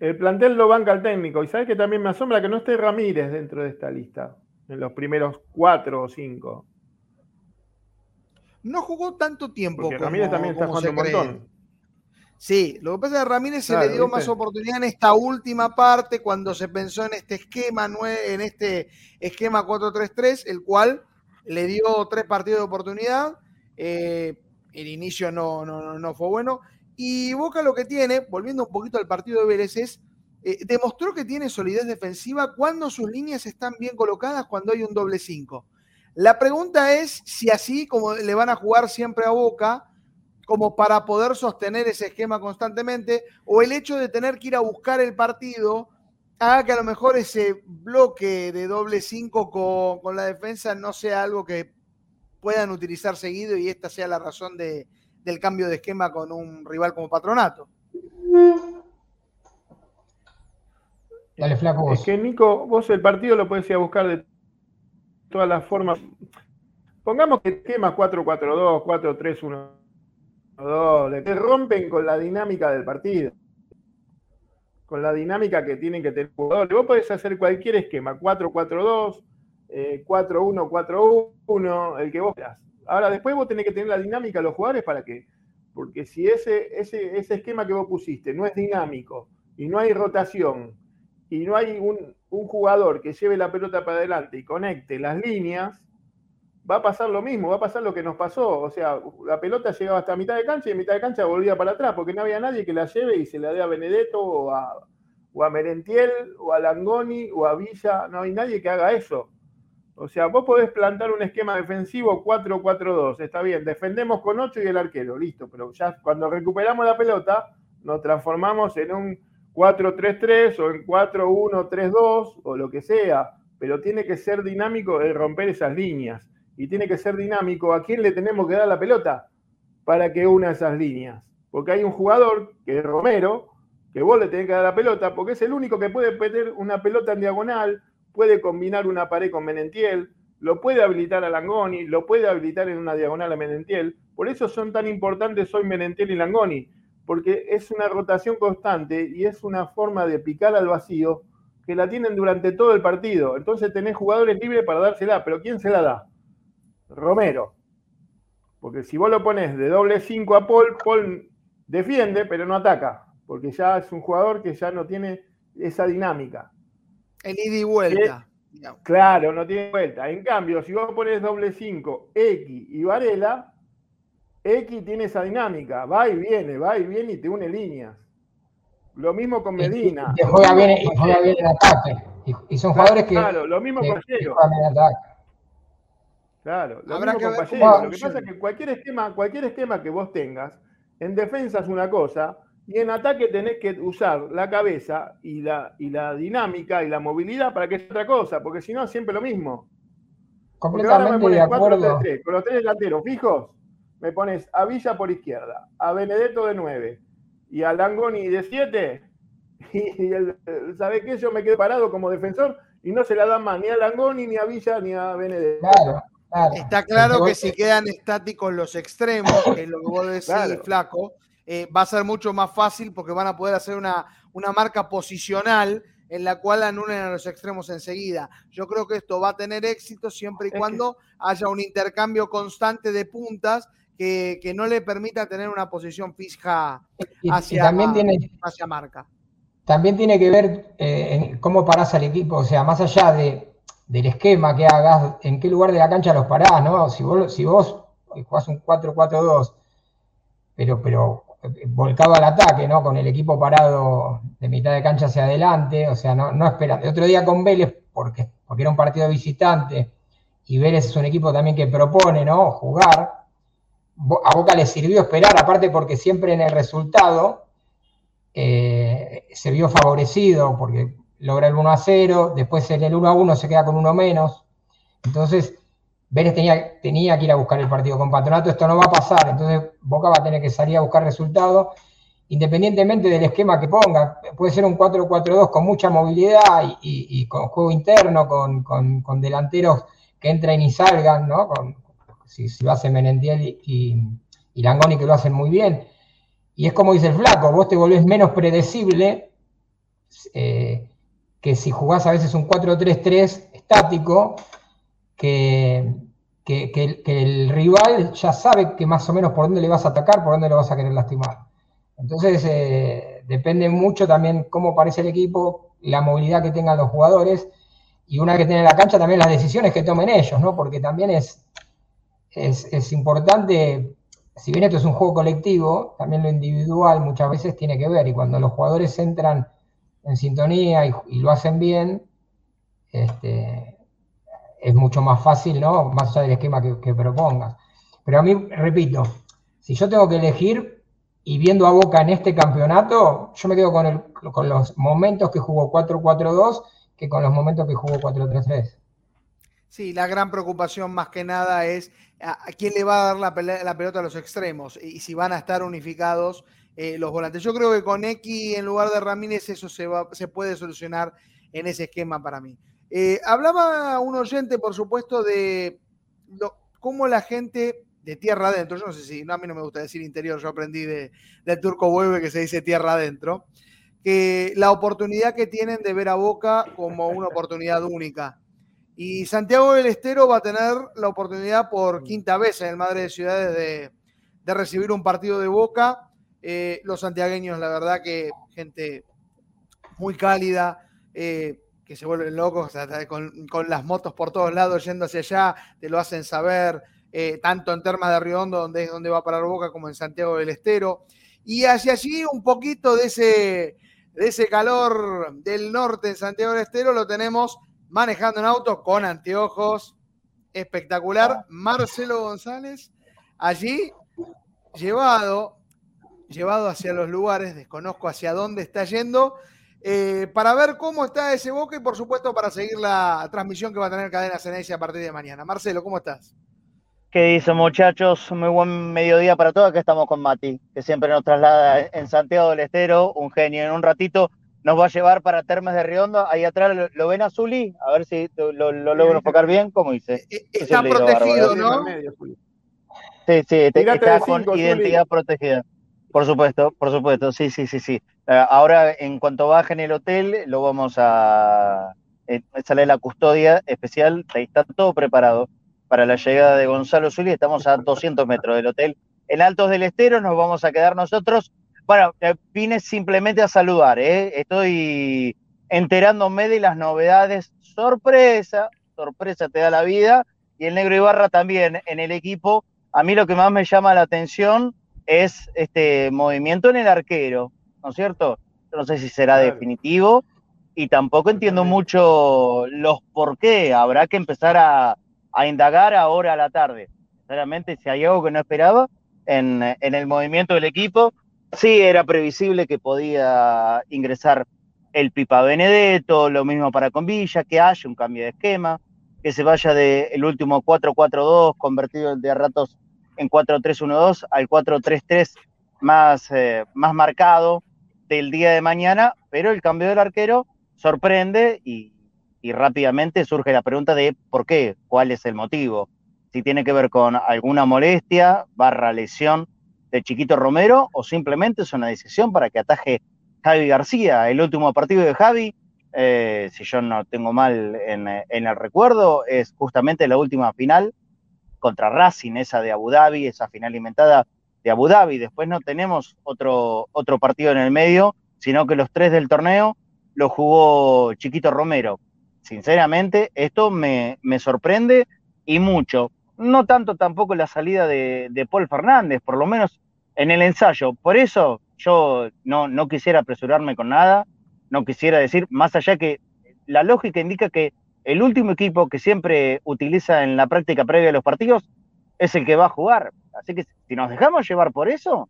el plantel lo banca al técnico. Y sabes que también me asombra que no esté Ramírez dentro de esta lista, en los primeros cuatro o cinco. No jugó tanto tiempo. Porque como- Ramírez también está jugando un montón. Sí, lo que pasa es que a Ramírez se le dio ¿viste? más oportunidad en esta última parte, cuando se pensó en este esquema, en este esquema 4-3-3, el cual le dio tres partidos de oportunidad. Eh, el inicio no, no, no fue bueno. Y Boca lo que tiene, volviendo un poquito al partido de Vélez, es eh, demostró que tiene solidez defensiva cuando sus líneas están bien colocadas, cuando hay un doble 5. La pregunta es si así como le van a jugar siempre a Boca, como para poder sostener ese esquema constantemente, o el hecho de tener que ir a buscar el partido haga que a lo mejor ese bloque de doble 5 con, con, la defensa no sea algo que puedan utilizar seguido y esta sea la razón de, del cambio de esquema con un rival como Patronato. Dale, flaco. Es que Nico, vos el partido lo podés ir a buscar de todas las formas. Pongamos que esquema 4-4-2, 4-3-1-2, que rompen con la dinámica del partido. Con la dinámica que tienen que tener jugadores. Vos podés hacer cualquier esquema, 4-4-2, 4-1-4-1, eh, el que vos quieras. Ahora, después vos tenés que tener la dinámica de los jugadores para que, porque si ese, ese, ese esquema que vos pusiste no es dinámico y no hay rotación y no hay un, jugador que lleve la pelota para adelante y conecte las líneas, va a pasar lo mismo, va a pasar lo que nos pasó. O sea, la pelota llegaba hasta mitad de cancha y mitad de cancha volvía para atrás, porque no había nadie que la lleve y se la dé a Benedetto o a, o a Merentiel o a Langoni o a Villa. No hay nadie que haga eso. O sea, vos podés plantar un esquema defensivo 4-4-2, está bien, defendemos con 8 y el arquero, listo, pero ya cuando recuperamos la pelota, nos transformamos en un 4-3-3 o en 4-1-3-2 o lo que sea, pero tiene que ser dinámico el romper esas líneas y tiene que ser dinámico a quién le tenemos que dar la pelota para que una esas líneas. Porque hay un jugador, que es Romero, que vos le tenés que dar la pelota, porque es el único que puede meter una pelota en diagonal, puede combinar una pared con Menentiel, lo puede habilitar a Langoni, lo puede habilitar en una diagonal a Menentiel. Por eso son tan importantes hoy Menentiel y Langoni, porque es una rotación constante y es una forma de picar al vacío que la tienen durante todo el partido. Entonces tenés jugadores libres para dársela, pero ¿quién se la da? Romero. Porque si vos lo pones de doble 5 a Paul, Paul defiende, pero no ataca, porque ya es un jugador que ya no tiene esa dinámica. En ida y vuelta. claro, no tiene vuelta. En cambio, si vos pones doble 5, X y Varela, X tiene esa dinámica, va y viene, va y viene y te une líneas. Lo mismo con Medina. Y, juega, bien, y juega bien en ataque. Y, son jugadores que. Claro, lo mismo con Pallero. Claro, lo mismo con Pallero. Lo que pasa es que cualquier esquema, cualquier esquema que vos tengas, en defensa es una cosa, y en ataque tenés que usar la cabeza y la, y la dinámica y la movilidad para que sea otra cosa, porque si no, siempre lo mismo. Completamente de acuerdo. con los tres delanteros fijos, me pones a Villa por izquierda, a Benedetto de 9 y a Langoni de 7. Y, el, ¿sabe qué? Yo me quedo parado como defensor y no se la dan más ni a Langoni, ni a Villa, ni a Benedetto. Está claro que si quedan estáticos los extremos, que es lo que vos decís, flaco, eh, va a ser mucho más fácil porque van a poder hacer una, una marca posicional en la cual anulen a los extremos enseguida. Yo creo que esto va a tener éxito siempre y cuando haya un intercambio constante de puntas que, que, no le permita tener una posición fija hacia, también tiene, hacia marca. También tiene que ver eh, en cómo parás al equipo, o sea, más allá de, del esquema que hagas, en qué lugar de la cancha los parás, ¿no? Si vos, si vos jugás un 4-4-2, pero, pero volcado al ataque, ¿no? Con el equipo parado de mitad de cancha hacia adelante, o sea, no, no esperando. El otro día con Vélez, porque, porque era un partido visitante, y Vélez es un equipo también que propone, ¿no? Jugar. A Boca le sirvió esperar, aparte porque siempre en el resultado eh, se vio favorecido, porque logra el 1 a 0, después en el 1 a 1 se queda con uno menos. Entonces, Vélez tenía, tenía que ir a buscar el partido con Patronato, esto no va a pasar, entonces Boca va a tener que salir a buscar resultados, independientemente del esquema que ponga. Puede ser un 4-4-2 con mucha movilidad y, con juego interno, con, delanteros que entren y salgan, ¿no? Con, si, lo hacen Menentiel y, y, Langoni que lo hacen muy bien. Y es como dice el flaco, vos te volvés menos predecible eh, que si jugás a veces un 4-3-3 estático, que, que, el rival ya sabe que más o menos por dónde le vas a atacar, por dónde lo vas a querer lastimar. Entonces, eh, depende mucho también cómo parece el equipo, la movilidad que tengan los jugadores y una que tiene la cancha también las decisiones que tomen ellos, ¿no? Porque también es, es, importante si bien esto es un juego colectivo, también lo individual muchas veces tiene que ver. Y cuando los jugadores entran en sintonía y, lo hacen bien, este, es mucho más fácil, ¿no? Más allá del esquema que, propongas. Pero a mí, repito, si yo tengo que elegir y viendo a Boca en este campeonato, yo me quedo con, el, con los momentos que jugó 4-4-2 que con los momentos que jugó 4-3-3. Sí, la gran preocupación más que nada es a, quién le va a dar la, pelota a los extremos y si van a estar unificados eh, los volantes. Yo creo que con X en lugar de Ramírez eso se, puede solucionar en ese esquema para mí. Eh, hablaba un oyente, por supuesto, de cómo la gente de tierra adentro, yo no sé si, a mí no me gusta decir interior, yo aprendí de, del turco Bueve que se dice tierra adentro, que la oportunidad que tienen de ver a Boca como una oportunidad única. Y Santiago del Estero va a tener la oportunidad por quinta vez en el Madre de Ciudades de, recibir un partido de Boca. Eh, los santiagueños, la verdad que gente muy cálida, eh, que se vuelven locos con, las motos por todos lados yendo hacia allá, te lo hacen saber, eh, tanto en Termas de Riondo, donde es donde va a parar Boca, como en Santiago del Estero. Y hacia allí un poquito de ese, de ese calor del norte en Santiago del Estero lo tenemos manejando en auto con anteojos. Espectacular. Marcelo González, allí llevado, llevado hacia los lugares, desconozco hacia dónde está yendo, eh, para ver cómo está ese boca y por supuesto para seguir la transmisión que va a tener Cadena Ceneice a partir de mañana. Marcelo, ¿cómo estás? ¿Qué dicen muchachos? Muy buen mediodía para todos. Aquí estamos con Mati, que siempre nos traslada en Santiago del Estero, un genio. En un ratito nos va a llevar para Termes de Riondo. Ahí atrás lo, ven a Zuli, a ver si lo, logro enfocar bien, como dice. Eh, eh, está protegido, ¿no? Sí, sí, está con identidad protegida. Por supuesto, por supuesto, sí, sí, sí, sí. Eh, ahora, en cuanto baje en el hotel, lo vamos a... sale la custodia especial, ahí está todo preparado para la llegada de Gonzalo Zuli. Estamos a 200 metros del hotel. En Altos del Estero nos vamos a quedar nosotros bueno, eh, vine simplemente a saludar, ¿eh? estoy enterándome de las novedades. Sorpresa, sorpresa te da la vida. Y el negro Ibarra también en el equipo. A mí lo que más me llama la atención es este movimiento en el arquero, ¿no es cierto? No sé si será definitivo y tampoco entiendo mucho los por qué. Habrá que empezar a, indagar ahora a la tarde. Sinceramente, si hay algo que no esperaba en, en el movimiento del equipo, Sí, era previsible que podía ingresar el Pipa Benedetto, lo mismo para Convilla, que haya un cambio de esquema, que se vaya del último 4-4-2 convertido de ratos en 4-3-1-2 al 4-3-3 más, eh, más marcado del día de mañana, pero el cambio del arquero sorprende y, y rápidamente surge la pregunta de por qué, cuál es el motivo, si tiene que ver con alguna molestia, barra lesión de Chiquito Romero o simplemente es una decisión para que ataje Javi García. El último partido de Javi, eh, si yo no tengo mal en, el recuerdo, es justamente la última final contra Racing, esa de Abu Dhabi, esa final inventada de Abu Dhabi. Después no tenemos otro, otro partido en el medio, sino que los tres del torneo lo jugó Chiquito Romero. Sinceramente, esto me, me sorprende y mucho no tanto tampoco la salida de, Paul Fernández, por lo menos en el ensayo. Por eso yo no, no quisiera apresurarme con nada, no quisiera decir, más allá que la lógica indica que el último equipo que siempre utiliza en la práctica previa de los partidos es el que va a jugar. Así que si nos dejamos llevar por eso,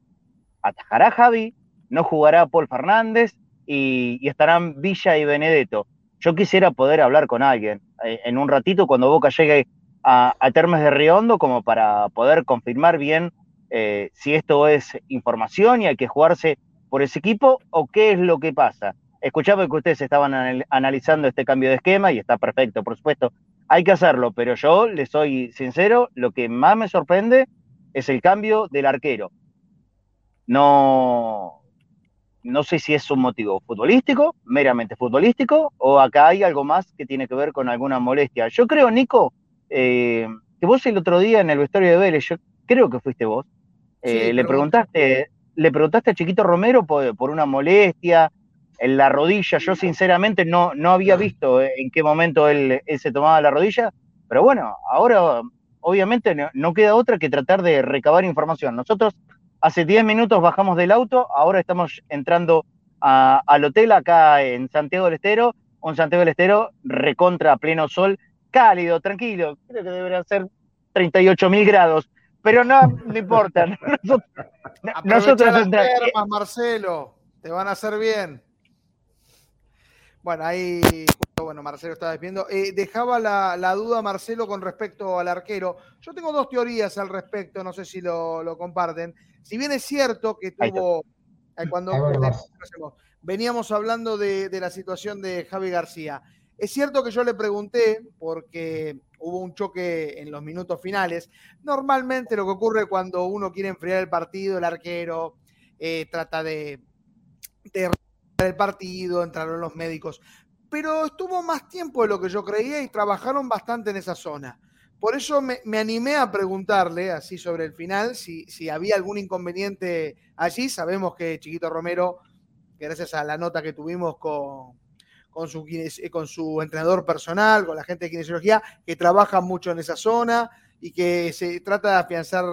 atajará Javi, no jugará Paul Fernández y, y estarán Villa y Benedetto. Yo quisiera poder hablar con alguien eh, en un ratito cuando Boca llegue a, Termes de Riondo como para poder confirmar bien eh, si esto es información y hay que jugarse por ese equipo o qué es lo que pasa. Escuchaba que ustedes estaban analizando este cambio de esquema y está perfecto, por supuesto. Hay que hacerlo, pero yo les soy sincero, lo que más me sorprende es el cambio del arquero. No, no sé si es un motivo futbolístico, meramente futbolístico, o acá hay algo más que tiene que ver con alguna molestia. Yo creo, Nico, eh, que vos el otro día en el vestuario de Vélez, yo creo que fuiste vos, eh, le preguntaste, le preguntaste a Chiquito Romero por, una molestia en la rodilla. Yo sinceramente no, no había visto en qué momento él, se tomaba la rodilla, pero bueno, ahora obviamente no, queda otra que tratar de recabar información. Nosotros hace 10 minutos bajamos del auto, ahora estamos entrando al hotel acá en Santiago del Estero, un Santiago del Estero recontra pleno sol, cálido, tranquilo, creo que deberían ser 38 mil grados, pero no, no importa. Nosotros, nosotros Marcelo, te van a hacer bien. Bueno, ahí, bueno, Marcelo estaba viendo. Eh, dejaba la, duda Marcelo con respecto al arquero. Yo tengo dos teorías al respecto, no sé si lo, comparten. Si bien es cierto que tuvo, eh, cuando veníamos hablando de, la situación de Javi García, es cierto que yo le pregunté, porque hubo un choque en los minutos finales. Normalmente lo que ocurre cuando uno quiere enfriar el partido, el arquero eh, trata de, de el partido, entraron los médicos, pero estuvo más tiempo de lo que yo creía y trabajaron bastante en esa zona. Por eso me, animé a preguntarle, así sobre el final, si, si, había algún inconveniente allí. Sabemos que Chiquito Romero, gracias a la nota que tuvimos con, con, su, con su entrenador personal, con la gente de kinesiología, que trabaja mucho en esa zona y que se trata de afianzar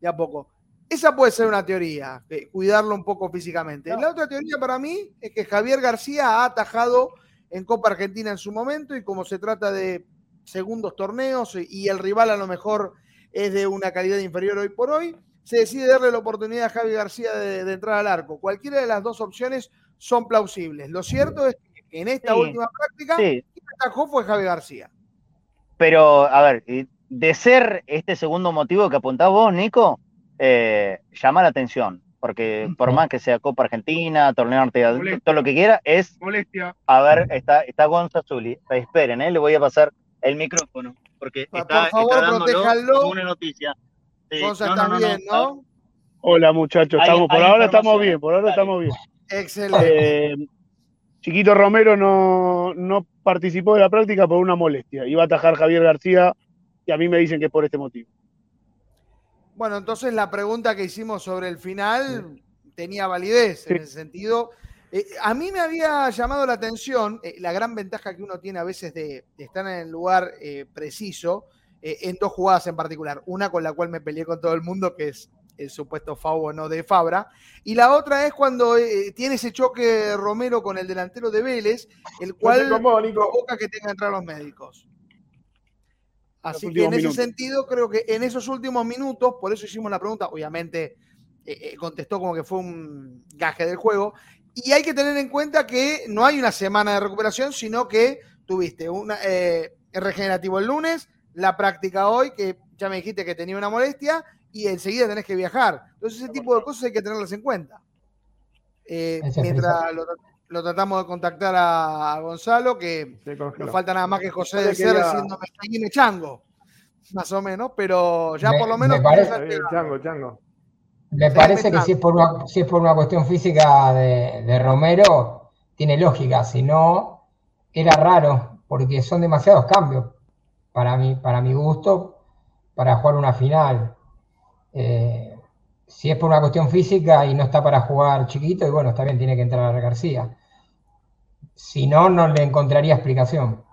de a poco. Esa puede ser una teoría, cuidarlo un poco físicamente. La otra teoría para mí es que Javier García ha atajado en Copa Argentina en su momento y como se trata de segundos torneos y el rival a lo mejor es de una calidad inferior hoy por hoy, se decide darle la oportunidad a Javier García de, entrar al arco. Cualquiera de las dos opciones son plausibles. Lo cierto es que en esta última práctica, quien atajó fue Javier García. Pero, a ver, de ser este segundo motivo que apuntás vos, Nico, eh, llama la atención, porque por más que sea Copa Argentina, Torneo Norte, todo lo que quiera, es... Molestia. A ver, está, está Gonza Zuli. Esperen, ¿eh? le voy a pasar el micrófono, porque por está, favor, está una noticia. Gonza está bien, ¿no? Hola muchachos, estamos, por ahora estamos bien, por ahora estamos bien. Excelente. Eh, Chiquito Romero no, no participó de la práctica por una molestia. Iba a atajar Javier García y a mí me dicen que es por este motivo. Bueno, entonces la pregunta que hicimos sobre el final tenía validez en ese sentido. Eh, a mí me había llamado la atención eh, la gran ventaja que uno tiene a veces de, estar en el lugar eh, preciso en dos jugadas en particular. Una con la cual me peleé con todo el mundo, que es el supuesto FAO no de Fabra. Y la otra es cuando tiene ese choque Romero con el delantero de Vélez, el cual provoca que tenga que entrar los médicos. Así que en ese sentido, creo que en esos últimos minutos, por eso hicimos la pregunta, obviamente eh, eh, contestó como que fue un gaje del juego, y hay que tener en cuenta que no hay una semana de recuperación, sino que tuviste un eh, regenerativo el lunes, la práctica hoy, que ya me dijiste que tenía una molestia, y enseguida tenés que viajar. Entonces ese tipo de cosas hay que tenerlas en cuenta. mientras lo, lo tratamos de contactar a, Gonzalo, que nos falta nada más que José de Ser diciéndome me chango, más o menos, pero ya por lo menos. Me parece, chango, chango. Me parece que si es, por una, si es por una cuestión física de, Romero, tiene lógica, si no, era raro, porque son demasiados cambios para mí, para mi gusto, para jugar una final. Eh, si es por una cuestión física y no está para jugar chiquito, y bueno, está bien, tiene que entrar a García. Si no, no le encontraría explicación.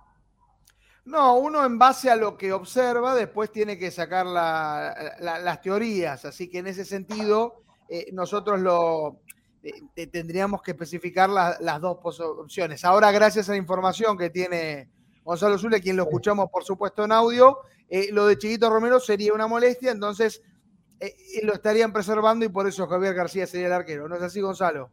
No, uno en base a lo que observa, después tiene que sacar las teorías. Así que en ese sentido, eh, nosotros lo eh, tendríamos que especificar las dos opciones. Ahora, gracias a la información que tiene Gonzalo Zule, quien lo escuchamos, por supuesto, en audio, eh, lo de Chiquito Romero sería una molestia, entonces lo estarían preservando y por eso Javier García sería el arquero. ¿No es así, Gonzalo?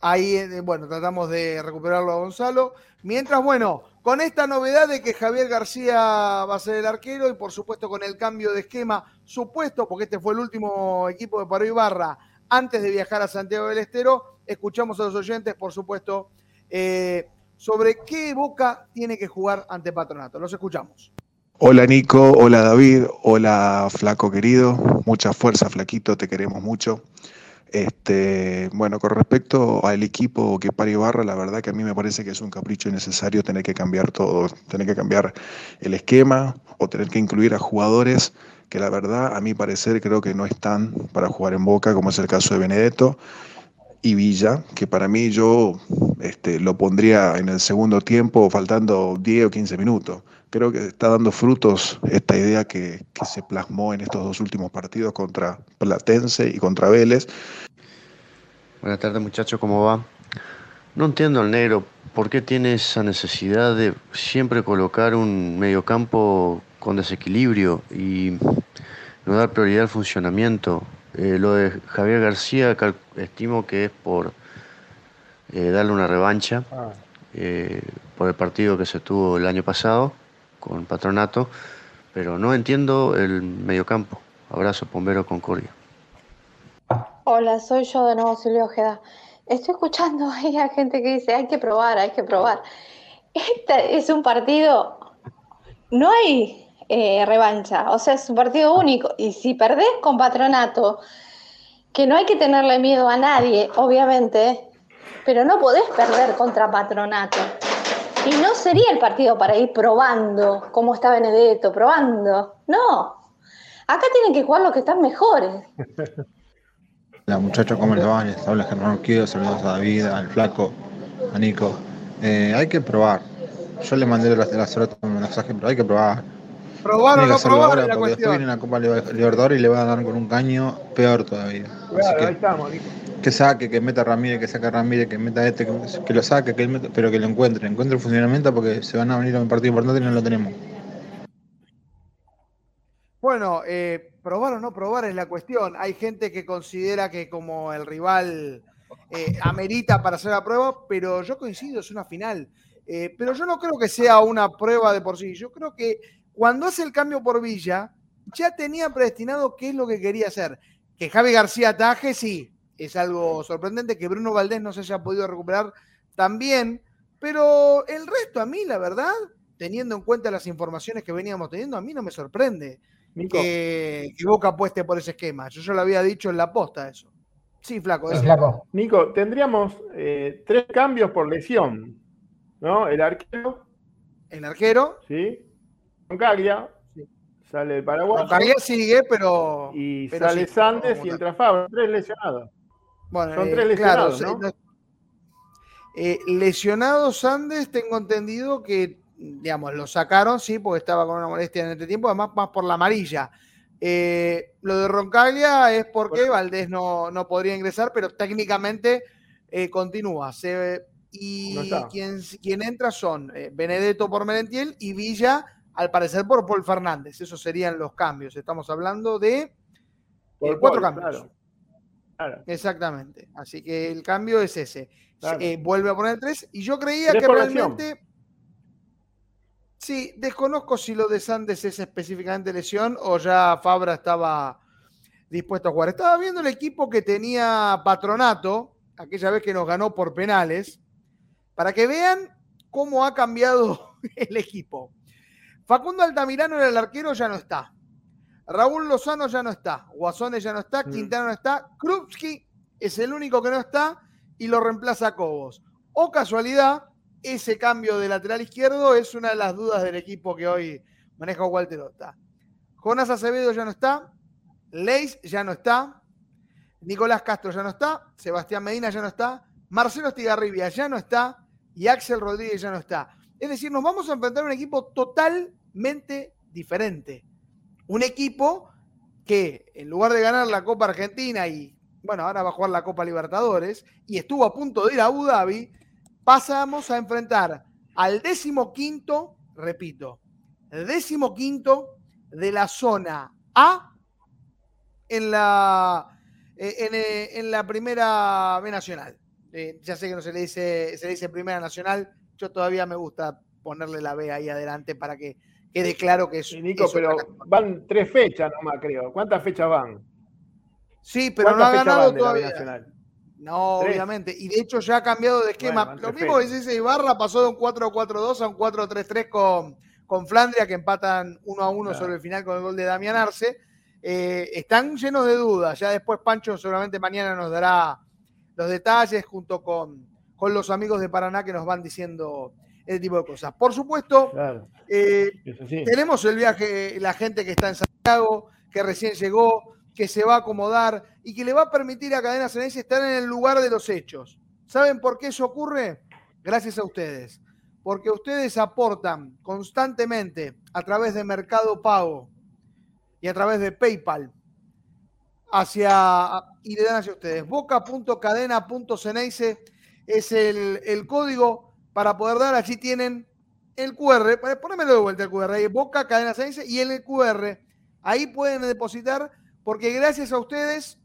Ahí, eh, bueno, tratamos de recuperarlo a Gonzalo. Mientras, bueno, con esta novedad de que Javier García va a ser el arquero y por supuesto con el cambio de esquema supuesto, porque este fue el último equipo de Paro Ibarra antes de viajar a Santiago del Estero, escuchamos a los oyentes, por supuesto, eh, sobre qué Boca tiene que jugar ante Patronato. Los escuchamos. Hola Nico, hola David, hola Flaco querido, mucha fuerza Flaquito, te queremos mucho. Este, bueno, con respecto al equipo que para Ibarra, la verdad que a mí me parece que es un capricho innecesario tener que cambiar todo, tener que cambiar el esquema o tener que incluir a jugadores que la verdad a mi parecer creo que no están para jugar en Boca, como es el caso de Benedetto. y Villa, que para mí yo este, lo pondría en el segundo tiempo faltando 10 o 15 minutos. Creo que está dando frutos esta idea que, que se plasmó en estos dos últimos partidos contra Platense y contra Vélez. Buenas tardes muchachos, ¿cómo va? No entiendo al negro por qué tiene esa necesidad de siempre colocar un mediocampo con desequilibrio y no dar prioridad al funcionamiento. Eh, lo de Javier García estimo que es por eh, darle una revancha Ah. eh, por el partido que se tuvo el año pasado con Patronato, pero no entiendo el mediocampo. Abrazo, Pombero Concordia. Hola, soy yo de nuevo, Silvia Ojeda. Estoy escuchando ahí a gente que dice, hay que probar, hay que probar. Este es un partido, no hay eh, revancha, o sea, es un partido único. Y si perdés con patronato, que no hay que tenerle miedo a nadie, obviamente, pero no podés perder contra patronato. Y no sería el partido para ir probando cómo está Benedetto, probando. No. Acá tienen que jugar los que están mejores. Hola muchachos, ¿cómo les va? Les habla Germán Urquido, saludos a David, al Flaco, a Nico. Eh, hay que probar. Yo le mandé la, la suerte un mensaje, pero hay que probar. Probar o no probar ahora es la porque después viene la Copa Liber- Libertadores y le van a dar con un caño peor todavía. Así Claro, ahí estamos, Nico. Que saque, que meta Ramírez, que saque Ramírez, que meta este, que, lo saque, que meta- pero que lo encuentre. Encuentre el funcionamiento porque se van a venir a un partido importante y no lo tenemos. Bueno, eh, probar o no probar es la cuestión. Hay gente que considera que como el rival eh, amerita para hacer la prueba, pero yo coincido, es una final. Eh, pero yo no creo que sea una prueba de por sí. Yo creo que cuando hace el cambio por Villa, ya tenía predestinado qué es lo que quería hacer. Que Javi García ataje, sí, es algo sorprendente. Que Bruno Valdés no se haya podido recuperar también. Pero el resto, a mí, la verdad, teniendo en cuenta las informaciones que veníamos teniendo, a mí no me sorprende que, que Boca apueste por ese esquema. Yo ya lo había dicho en la posta eso. Sí, flaco. Sí, eso. flaco. Nico, tendríamos eh, tres cambios por lesión. ¿No? El arquero, El arquero. ¿sí? Roncaglia, sale el paraguayo. Roncaglia sigue, pero. Y pero sale sí, Sandes y entra Fabra. Tres lesionados. Bueno, Son eh, tres claro, lesionados, se- ¿no? eh, lesionados Sandes, tengo entendido que, digamos, lo sacaron, sí, porque estaba con una molestia en este tiempo, además más por la amarilla. Eh, lo de Roncaglia es porque Valdés no, no podría ingresar, pero técnicamente eh, continúa. Se- y No quien, quien entra son eh, Benedetto por Merentiel y Villa, al parecer, por Paul Fernández. Esos serían los cambios. Estamos hablando de Por cuatro cambios. claro. Claro. Exactamente. Así que el cambio es ese. Claro. Eh, vuelve a poner tres. Y yo creía que realmente. Sí, desconozco si lo de Sandes es específicamente lesión o ya Fabra estaba dispuesto a jugar. Estaba viendo el equipo que tenía Patronato, aquella vez que nos ganó por penales, para que vean cómo ha cambiado el equipo. Facundo Altamirano era el arquero, ya no está. Raúl Lozano ya no está. Guasones ya no está. Mm. Quintana no está. Krupski es el único que no está y lo reemplaza a Cobos. O casualidad, ese cambio de lateral izquierdo es una de las dudas del equipo que hoy maneja Walter Ota. Jonás Acevedo ya no está. Leis ya no está. Nicolás Castro ya no está. Sebastián Medina ya no está. Marcelo Estigarribia ya no está. Y Axel Rodríguez ya no está. Es decir, nos vamos a enfrentar a un equipo totalmente diferente. Un equipo que en lugar de ganar la Copa Argentina y, bueno, ahora va a jugar la Copa Libertadores y estuvo a punto de ir a Abu Dhabi, pasamos a enfrentar al décimo quinto, repito, décimo quinto de la zona A en la, eh, eh, en la primera B nacional. Eh, ya sé que no se le dice, se le dice primera nacional, yo todavía me gusta ponerle la B ahí adelante para que quede claro que es, Y Nico, es pero van tres fechas nomás, creo. ¿Cuántas fechas van? Sí, pero no ¿Cuántas ha ganado todavía. No, Tres. obviamente. Y de hecho ya ha cambiado de esquema. Bueno, Lo mismo que fechas. dice Ibarra, pasó de un 4-4-2 a un 4-3-3 con, con Flandria, que empatan 1 a 1 Claro. sobre el final con el gol de Damián Arce. Eh, están llenos de dudas. Ya después Pancho seguramente mañana nos dará los detalles junto con, con los amigos de Paraná que nos van diciendo ese tipo de cosas. Por supuesto, Claro. eh, sí. tenemos el viaje, la gente que está en Santiago, que recién llegó, que se va a acomodar y que le va a permitir a Cadena Ceneice estar en el lugar de los hechos. ¿Saben por qué eso ocurre? Gracias a ustedes. Porque ustedes aportan constantemente a través de Mercado Pago y a través de PayPal hacia y le dan hacia ustedes. Boca.cadena.ceneice es el, el código para poder dar. Allí tienen el QR. Ponémelo de vuelta el QR. Ahí, Boca Cadena Ceneice y en el QR. Ahí pueden depositar porque gracias a ustedes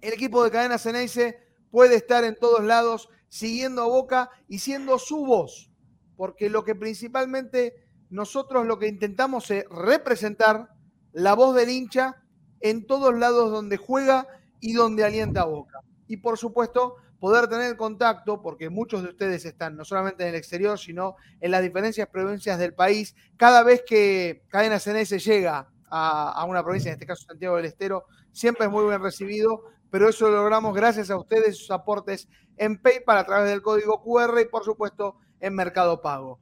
el equipo de Cadena Ceneice puede estar en todos lados siguiendo a Boca y siendo su voz. Porque lo que principalmente nosotros lo que intentamos es representar la voz del hincha en todos lados donde juega y donde alienta a Boca. Y por supuesto, poder tener contacto, porque muchos de ustedes están no solamente en el exterior, sino en las diferentes provincias del país. Cada vez que Cadena CNS llega a, una provincia, en este caso Santiago del Estero, siempre es muy bien recibido, pero eso lo logramos gracias a ustedes, sus aportes en PayPal a través del código QR y por supuesto en Mercado Pago.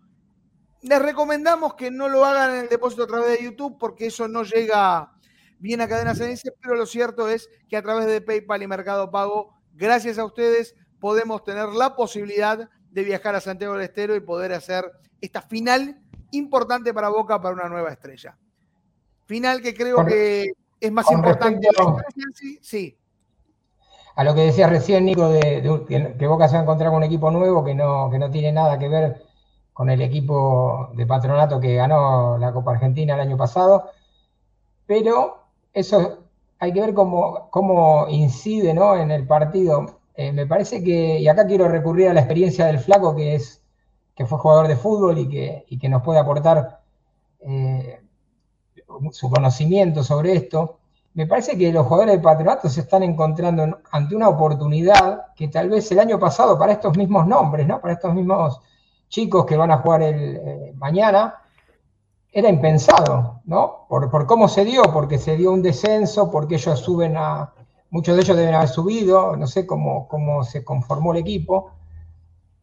Les recomendamos que no lo hagan en el depósito a través de YouTube porque eso no llega bien a Cadena Ceneice, pero lo cierto es que a través de PayPal y Mercado Pago, gracias a ustedes, podemos tener la posibilidad de viajar a Santiago del Estero y poder hacer esta final importante para Boca para una nueva estrella. Final que creo que es más importante. sí, sí. A lo que decías recién, Nico, de, de, que Boca se va a encontrar con un equipo nuevo que no, que no tiene nada que ver con el equipo de patronato que ganó la Copa Argentina el año pasado, pero eso hay que ver cómo, cómo incide ¿no? en el partido. Eh, me parece que, y acá quiero recurrir a la experiencia del Flaco, que, es, que fue jugador de fútbol y que, y que nos puede aportar eh, su conocimiento sobre esto. Me parece que los jugadores de patronato se están encontrando ante una oportunidad que tal vez el año pasado, para estos mismos nombres, ¿no? para estos mismos chicos que van a jugar el, eh, mañana, era impensado, ¿no? Por, por, cómo se dio, porque se dio un descenso, porque ellos suben a. Muchos de ellos deben haber subido, no sé cómo, cómo se conformó el equipo.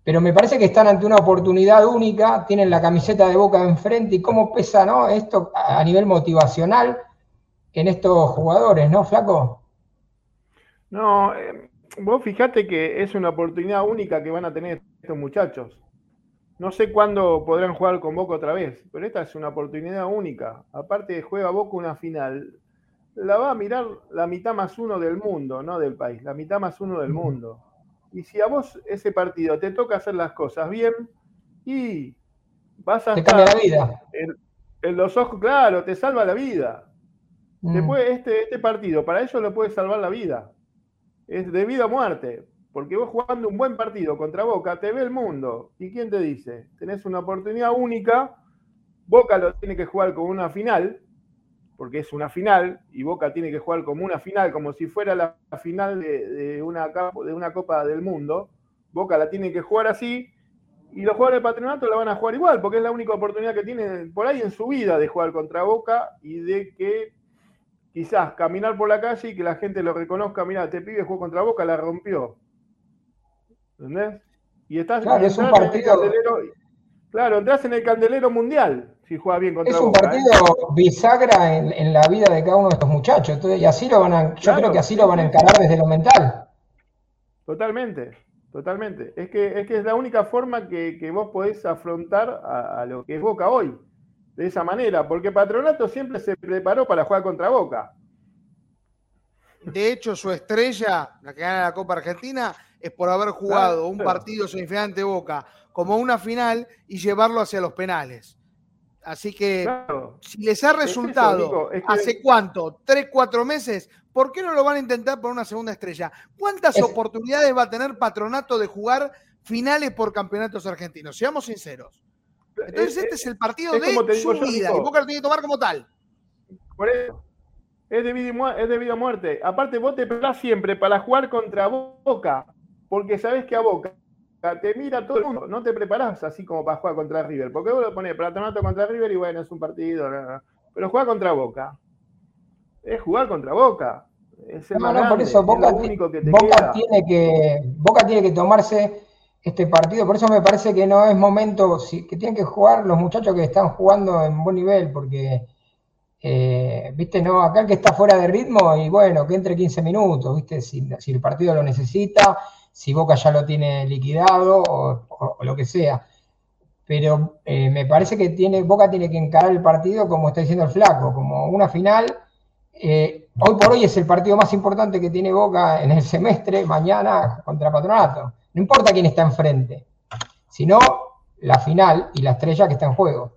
Pero me parece que están ante una oportunidad única, tienen la camiseta de boca enfrente y cómo pesa ¿no? esto a nivel motivacional en estos jugadores, ¿no, Flaco? No, eh, vos fijate que es una oportunidad única que van a tener estos muchachos. No sé cuándo podrán jugar con Boca otra vez, pero esta es una oportunidad única. Aparte juega Boca una final. La va a mirar la mitad más uno del mundo, no del país, la mitad más uno del mundo. Y si a vos ese partido te toca hacer las cosas bien, y vas a te estar la vida. En, los ojos, claro, te salva la vida. Mm. Después, este, este partido, para ellos lo puede salvar la vida. Es de vida o muerte. Porque vos jugando un buen partido contra Boca, te ve el mundo. ¿Y quién te dice? Tenés una oportunidad única. Boca lo tiene que jugar como una final, porque es una final, y Boca tiene que jugar como una final, como si fuera la final de, una, una Copa del Mundo. Boca la tiene que jugar así, y los jugadores de patronato la van a jugar igual, porque es la única oportunidad que tienen por ahí en su vida de jugar contra Boca y de que quizás caminar por la calle y que la gente lo reconozca, mira, este pibe jugó contra Boca, la rompió. ¿Entendés? Y estás claro, es un partido... claro, entras en el candelero mundial si juegas bien contra Es un Boca, partido ¿eh? bisagra en, en, la vida de cada uno de estos muchachos. Entonces, y así lo van a, yo Claro, creo que así sí, lo van a encarar desde lo mental. Totalmente, totalmente. Es que, es que es la única forma que, que vos podés afrontar a, a lo que es Boca hoy. De esa manera, porque Patronato siempre se preparó para jugar contra Boca. De hecho, su estrella, la que gana la Copa Argentina, es por haber jugado un Claro. partido semifinal ante Boca como una final y llevarlo hacia los penales. Así que Claro. si les ha Es eso, resultado Nico, es que- hace cuánto, tres, cuatro meses, ¿por qué no lo van a intentar por una segunda estrella? ¿Cuántas Es- oportunidades va a tener Patronato de jugar finales por campeonatos argentinos? Seamos sinceros. Entonces Es- este es el partido de su digo vida y Boca lo tiene que tomar como tal. Por eso. Es de, vida y mu- es de vida o muerte. Aparte, vos te preparás siempre para jugar contra Boca, porque sabés que a Boca te mira todo el mundo. No te preparás así como para jugar contra River, porque vos lo ponés Patronato contra River y bueno, es un partido. no, no. Pero jugar contra Boca es jugar contra Boca. Es el No, más no, por eso es Boca, lo ti- único que te Boca queda. tiene que Boca tiene que tomarse este partido, por eso me parece que no es momento, si- que tienen que jugar los muchachos que están jugando en buen nivel, porque eh, viste, no, acá el que está fuera de ritmo y bueno, que entre 15 minutos, viste, si, si el partido lo necesita, si Boca ya lo tiene liquidado o, lo que sea. Pero eh, me parece que tiene, Boca tiene que encarar el partido como está diciendo el flaco, como una final. Eh, hoy por hoy es el partido más importante que tiene Boca en el semestre, mañana contra Patronato. No importa quién está enfrente, sino la final y la estrella que está en juego.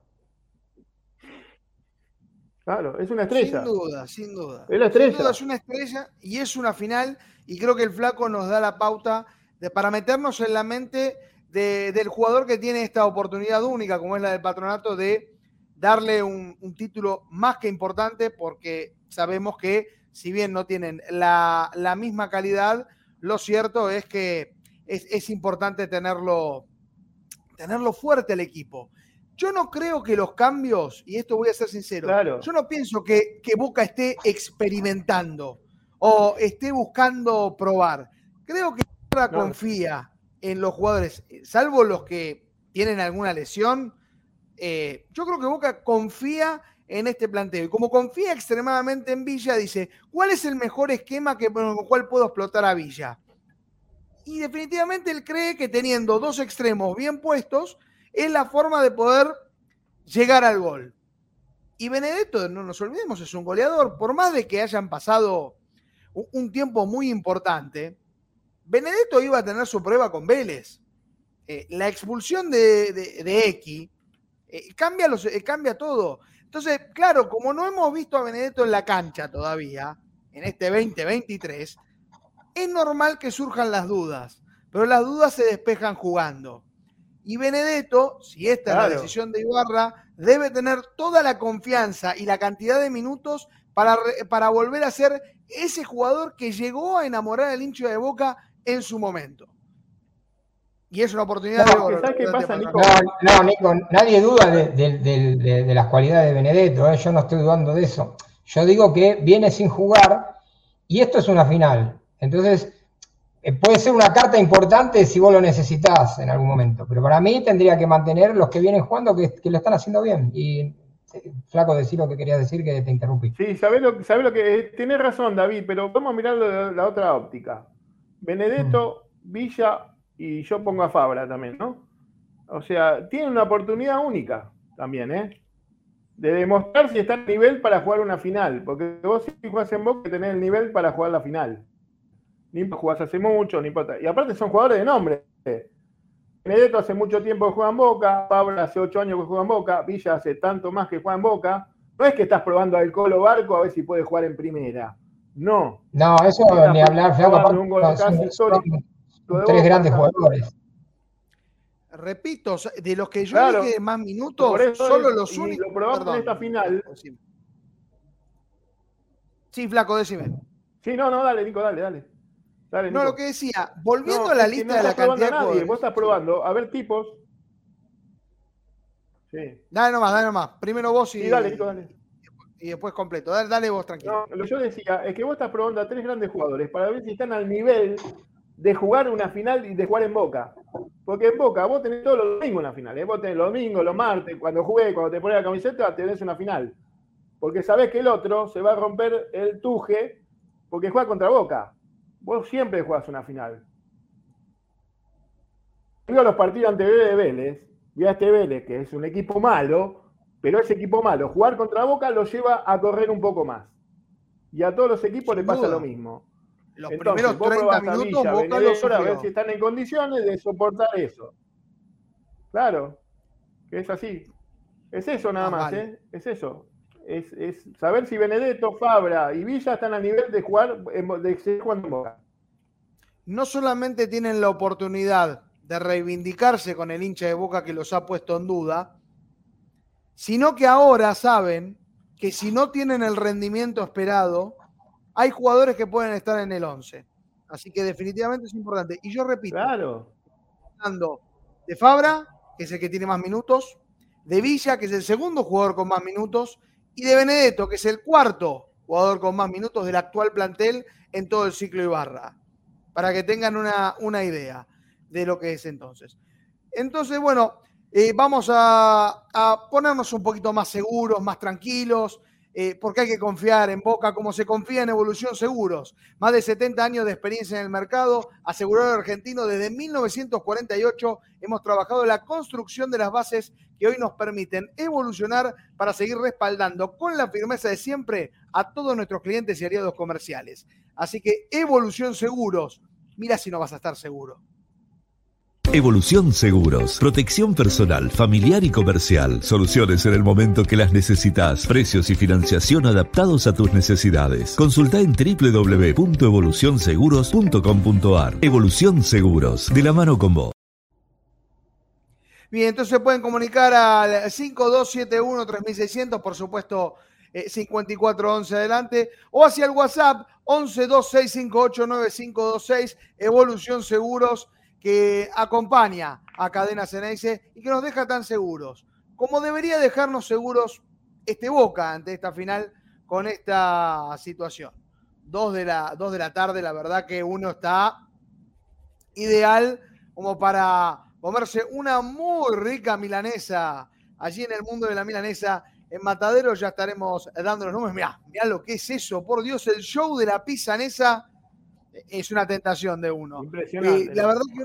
Claro, es una estrella. Sin duda, sin duda. Es la estrella. Sin duda es una estrella y es una final y creo que el flaco nos da la pauta de, para meternos en la mente de- del jugador que tiene esta oportunidad única, como es la del patronato, de darle un, un título más que importante porque sabemos que si bien no tienen la, la misma calidad, lo cierto es que es, es importante tenerlo, tenerlo fuerte el equipo. Yo no creo que los cambios, y esto voy a ser sincero, Claro. yo no pienso que, que Boca esté experimentando o esté buscando probar. Creo que Boca No. confía en los jugadores, salvo los que tienen alguna lesión. eh, yo creo que Boca confía en este planteo. Y como confía extremadamente en Villa, dice, ¿cuál es el mejor esquema que, con el cual puedo explotar a Villa? Y definitivamente él cree que teniendo dos extremos bien puestos es la forma de poder llegar al gol. Y Benedetto, no nos olvidemos, es un goleador. Por más de que hayan pasado un, tiempo muy importante, Benedetto iba a tener su prueba con Vélez. Eh, la expulsión de, de, de X eh, cambia, los, eh, cambia todo. Entonces, claro, como no hemos visto a Benedetto en la cancha todavía, en este 2023, es normal que surjan las dudas, pero las dudas se despejan jugando. Y Benedetto, si esta es la decisión de Ibarra, debe tener toda la confianza y la cantidad de minutos para, re- para volver a ser ese jugador que llegó a enamorar al hincha de Boca en su momento. Y es una oportunidad de oro. ¿sabes qué de pasa, Nico? Patronato. No, no, Nico, nadie duda de, de- de- de- de las cualidades de Benedetto, ¿eh? yo no estoy dudando de eso. Yo digo que viene sin jugar y esto es una final. Entonces, puede ser una carta importante si vos lo necesitas en algún momento, pero para mí tendría que mantener los que vienen jugando que, que lo están haciendo bien. Y, eh, flaco, decir lo que querías decir que te interrumpí. Sí, sabés lo, sabés lo que. Tenés razón, David, pero vamos a mirarlo de la otra óptica. Benedetto, Villa y yo pongo a Fabra también, ¿no? O sea, tiene una oportunidad única también, ¿eh? De demostrar si está a nivel para jugar una final. Porque vos si jugás en Boca tenés el nivel para jugar la final. Ni jugás hace mucho, ni importa. Y aparte son jugadores de nombre. Benedetto hace mucho tiempo que juega en Boca, Pablo hace ocho años que juega en Boca, Villa hace tanto más que juega en Boca. No es que estás probando al Colo Barco a ver si puede jugar en primera. No. No, eso Estás ni hablar, flaco, tres Boca, grandes jugadores. Repito, de los que yo Claro. dije más minutos, Por eso solo es- los y únicos. lo probamos perdón. en esta final. Sí, flaco, decime. Sí, no, no, dale, Nico, dale, dale. Dale, No, Nico. lo que decía, volviendo No, a la lista no de la estás probando cantidad a de nadie, jugadores. Vos estás probando a ver tipos. Sí. Dale nomás, dale nomás. Primero vos y, Sí, dale, Nico, dale. y después completo. Dale, dale vos, tranquilo. No, lo que yo decía es que vos estás probando a tres grandes jugadores para ver si están al nivel de jugar una final y de jugar en Boca. Porque en Boca vos tenés todos los domingos una final. ¿eh? Vos tenés los domingos, los martes, cuando jugué, cuando te pones la camiseta, tenés una final. Porque sabés que el otro se va a romper el tuje porque juega contra Boca. Vos siempre jugás una final. Digo los partidos ante Vélez de Vélez, y a este Vélez, que es un equipo malo, pero ese equipo malo, jugar contra Boca lo lleva a correr un poco más. Y a todos los equipos Sin le pasa duda. lo mismo. Los Entonces, primeros vos 30 probás a minutos Villa, Boca lo a ver si están en condiciones de soportar eso. Claro, que es así. Es eso nada Ah, más, vale. ¿eh? Es eso. Es, es saber si Benedetto, Fabra y Villa están a nivel de jugar Bo- de seguir jugando en Boca. No solamente tienen la oportunidad de reivindicarse con el hincha de Boca que los ha puesto en duda, sino que ahora saben que si no tienen el rendimiento esperado, hay jugadores que pueden estar en el 11. Así que definitivamente es importante. Y yo repito, Claro. hablando de Fabra, que es el que tiene más minutos, de Villa, que es el segundo jugador con más minutos, y de Benedetto, que es el cuarto jugador con más minutos del actual plantel en todo el ciclo Ibarra, para que tengan una, una idea de lo que es entonces. Entonces, bueno, eh, vamos a, a ponernos un poquito más seguros, más tranquilos. Eh, porque hay que confiar en Boca como se confía en Evolución Seguros. Más de 70 años de experiencia en el mercado, asegurador argentino desde 1948 hemos trabajado en la construcción de las bases que hoy nos permiten evolucionar para seguir respaldando con la firmeza de siempre a todos nuestros clientes y aliados comerciales. Así que Evolución Seguros, mira si no vas a estar seguro. Evolución Seguros. Protección personal, familiar y comercial. Soluciones en el momento que las necesitas. Precios y financiación adaptados a tus necesidades. Consulta en www.evolucionseguros.com.ar. Evolución Seguros. De la mano con vos. Bien, entonces pueden comunicar al 5271-3600, por supuesto, eh, 5411 adelante, o hacia el WhatsApp 1126589526, Evolución Seguros que acompaña a Cadena Ceneice y que nos deja tan seguros, como debería dejarnos seguros este Boca ante esta final con esta situación. Dos de la, dos de la tarde, la verdad que uno está ideal como para comerse una muy rica milanesa allí en el mundo de la milanesa. En Matadero ya estaremos dando los números. Mirá, mirá lo que es eso, por Dios, el show de la pisanesa es una tentación de uno. Impresionante. la verdad que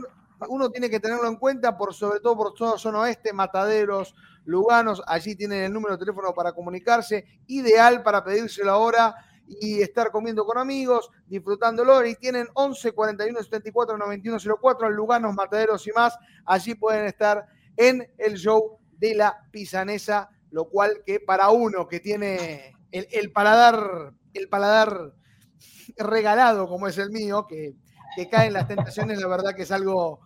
uno, tiene que tenerlo en cuenta, por sobre todo por toda zona oeste, Mataderos, Luganos, allí tienen el número de teléfono para comunicarse, ideal para pedírselo ahora y estar comiendo con amigos, disfrutándolo, y tienen 11 41 74 91 04 en Luganos, Mataderos y más, allí pueden estar en el show de la pisanesa, lo cual que para uno que tiene el, el paladar, el paladar regalado como es el mío, que, que cae en las tentaciones, la verdad que es algo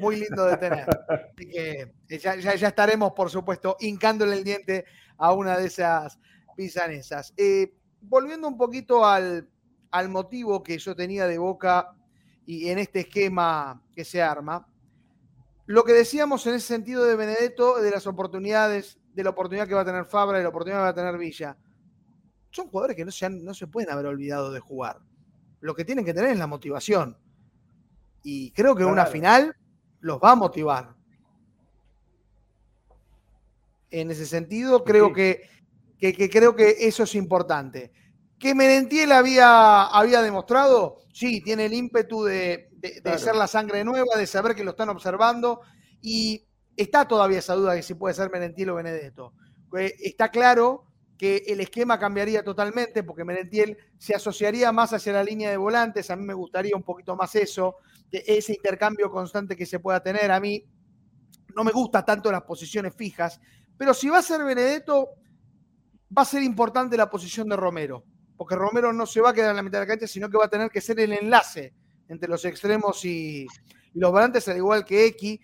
muy lindo de tener. Así que eh, ya, ya, estaremos, por supuesto, hincándole el diente a una de esas pisanesas. Eh, volviendo un poquito al, al motivo que yo tenía de boca y en este esquema que se arma, lo que decíamos en ese sentido de Benedetto, de las oportunidades, de la oportunidad que va a tener Fabra y la oportunidad que va a tener Villa, son jugadores que no se, han, no se pueden haber olvidado de jugar. Lo que tienen que tener es la motivación. Y creo que Claro. una final los va a motivar. En ese sentido, creo que, que- que creo que eso es importante. Que Merentiel había, había demostrado, sí, tiene el ímpetu de, de- ser la sangre nueva, de saber que lo están observando, y está todavía esa duda de si puede ser Merentiel o Benedetto. Eh, Está claro que el esquema cambiaría totalmente porque Merentiel se asociaría más hacia la línea de volantes. A mí me gustaría un poquito más eso, de ese intercambio constante que se pueda tener. A mí no me gusta tanto las posiciones fijas, pero si va a ser Benedetto, va a ser importante la posición de Romero, porque Romero no se va a quedar en la mitad de la cancha, sino que va a tener que ser el enlace entre los extremos y, y los volantes, al igual que X,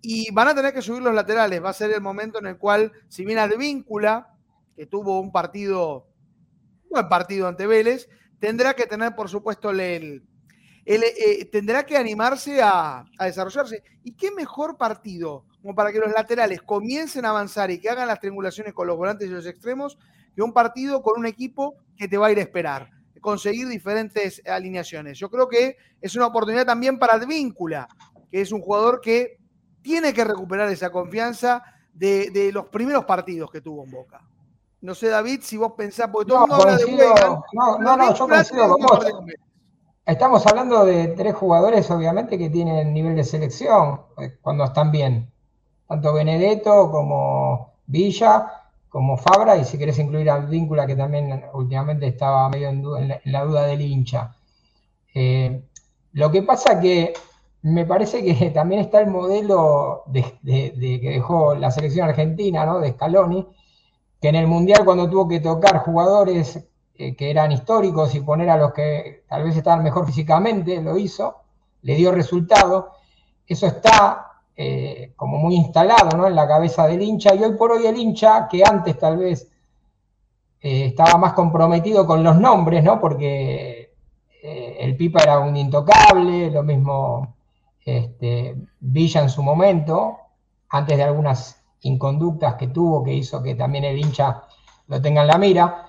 y van a tener que subir los laterales. Va a ser el momento en el cual, si bien Advíncula, tuvo un partido, un buen partido ante Vélez, tendrá que tener, por supuesto, el, el- el, eh, tendrá que animarse a, a desarrollarse. ¿Y qué mejor partido como para que los laterales comiencen a avanzar y que hagan las triangulaciones con los volantes y los extremos que un partido con un equipo que te va a ir a esperar, conseguir diferentes alineaciones? Yo creo que es una oportunidad también para Advíncula, que es un jugador que tiene que recuperar esa confianza de, de los primeros partidos que tuvo en Boca. No sé, David, si vos pensás, porque todo el No, mundo habla de Weigand, no, no, no, yo coincido con vos. Estamos hablando de tres jugadores, obviamente, que tienen nivel de selección eh, cuando están bien. Tanto Benedetto como Villa, como Fabra, y si querés incluir al Víncula, que también últimamente estaba medio en, duda- en la, en la duda del hincha. Eh, lo que pasa que me parece que también está el modelo de, de- de que dejó la selección argentina, ¿no? De Scaloni, que en el Mundial cuando tuvo que tocar jugadores eh, que eran históricos y poner a los que tal vez estaban mejor físicamente, lo hizo, le dio resultado. Eso está eh, como muy instalado ¿no? en la cabeza del hincha y hoy por hoy el hincha, que antes tal vez eh, estaba más comprometido con los nombres, ¿no? porque el Pipa era un intocable, lo mismo este, Villa en su momento, antes de algunas inconductas que tuvo, que hizo que también el hincha lo tenga en la mira,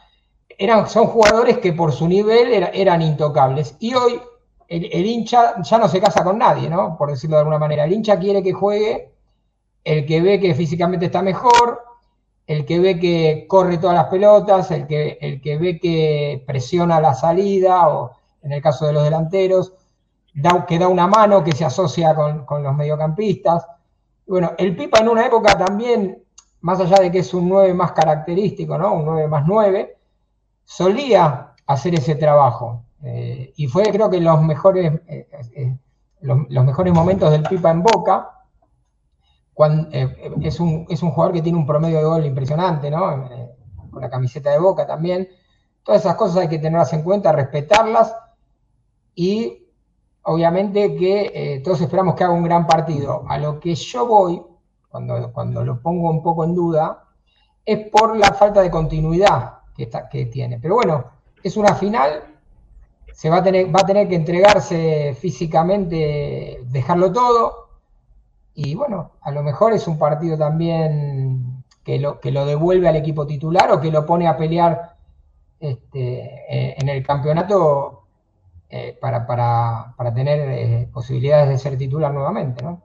eran, son jugadores que por su nivel era- eran intocables. Y hoy el, el hincha ya no se casa con nadie, ¿no? Por decirlo de alguna manera. El hincha quiere que juegue el que ve que físicamente está mejor, el que ve que corre todas las pelotas, el que, el que ve que presiona la salida, o en el caso de los delanteros, da, que da una mano, que se asocia con, con los mediocampistas. Bueno, el Pipa en una época también, más allá de que es un 9 más característico, ¿no? Un 9 más 9, solía hacer ese trabajo. Eh, y fue creo que los mejores, eh, eh, los, mejores momentos del Pipa en Boca. Es, un, es un jugador que tiene un promedio de gol impresionante, ¿no? con la camiseta de Boca también. Todas esas cosas hay que tenerlas en cuenta, respetarlas y obviamente que todos esperamos que haga un gran partido. A lo que yo voy, cuando, cuando lo pongo un poco en duda, es por la falta de continuidad que, que tiene. Pero bueno, es una final, se va a tener, va a tener que entregarse físicamente, dejarlo todo, y bueno, a lo mejor es un partido también que lo, que lo devuelve al equipo titular o que lo pone a pelear este, eh, en el campeonato eh, para, tener eh, posibilidades de ser titular nuevamente, ¿no?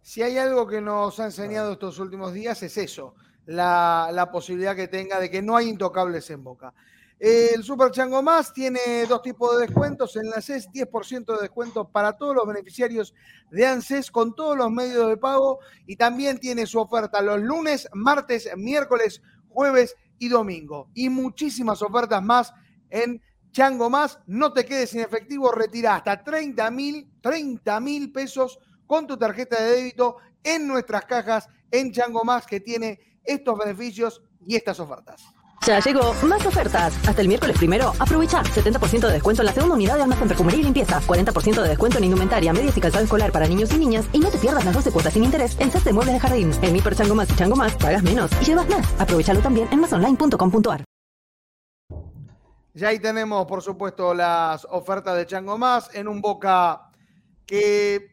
Si hay algo que nos ha enseñado estos últimos días es eso, la, la posibilidad que tenga de que no hay intocables en Boca. El Super Chango Más tiene dos tipos de descuentos. En la CES, 10% de descuento para todos los beneficiarios de ANSES con todos los medios de pago. Y también tiene su oferta los lunes, martes, miércoles, jueves y domingo. Y muchísimas ofertas más en Chango Más. No te quedes sin efectivo, retira hasta 30 mil, 30 mil pesos con tu tarjeta de débito en nuestras cajas en Chango Más que tiene estos beneficios y estas ofertas. Ya llegó más ofertas. Hasta el miércoles primero, aprovecha 70% de descuento en la segunda unidad de almacén perfumería y limpieza, 40% de descuento en indumentaria, medias y calzado escolar para niños y niñas y no te pierdas las 12 cuotas sin interés en set de muebles de jardín. En Hiper Chango Más y Chango Más pagas menos y llevas más. Aprovechalo también en masonline.com.ar. Ya ahí tenemos, por supuesto, las ofertas de Chango Más en un Boca que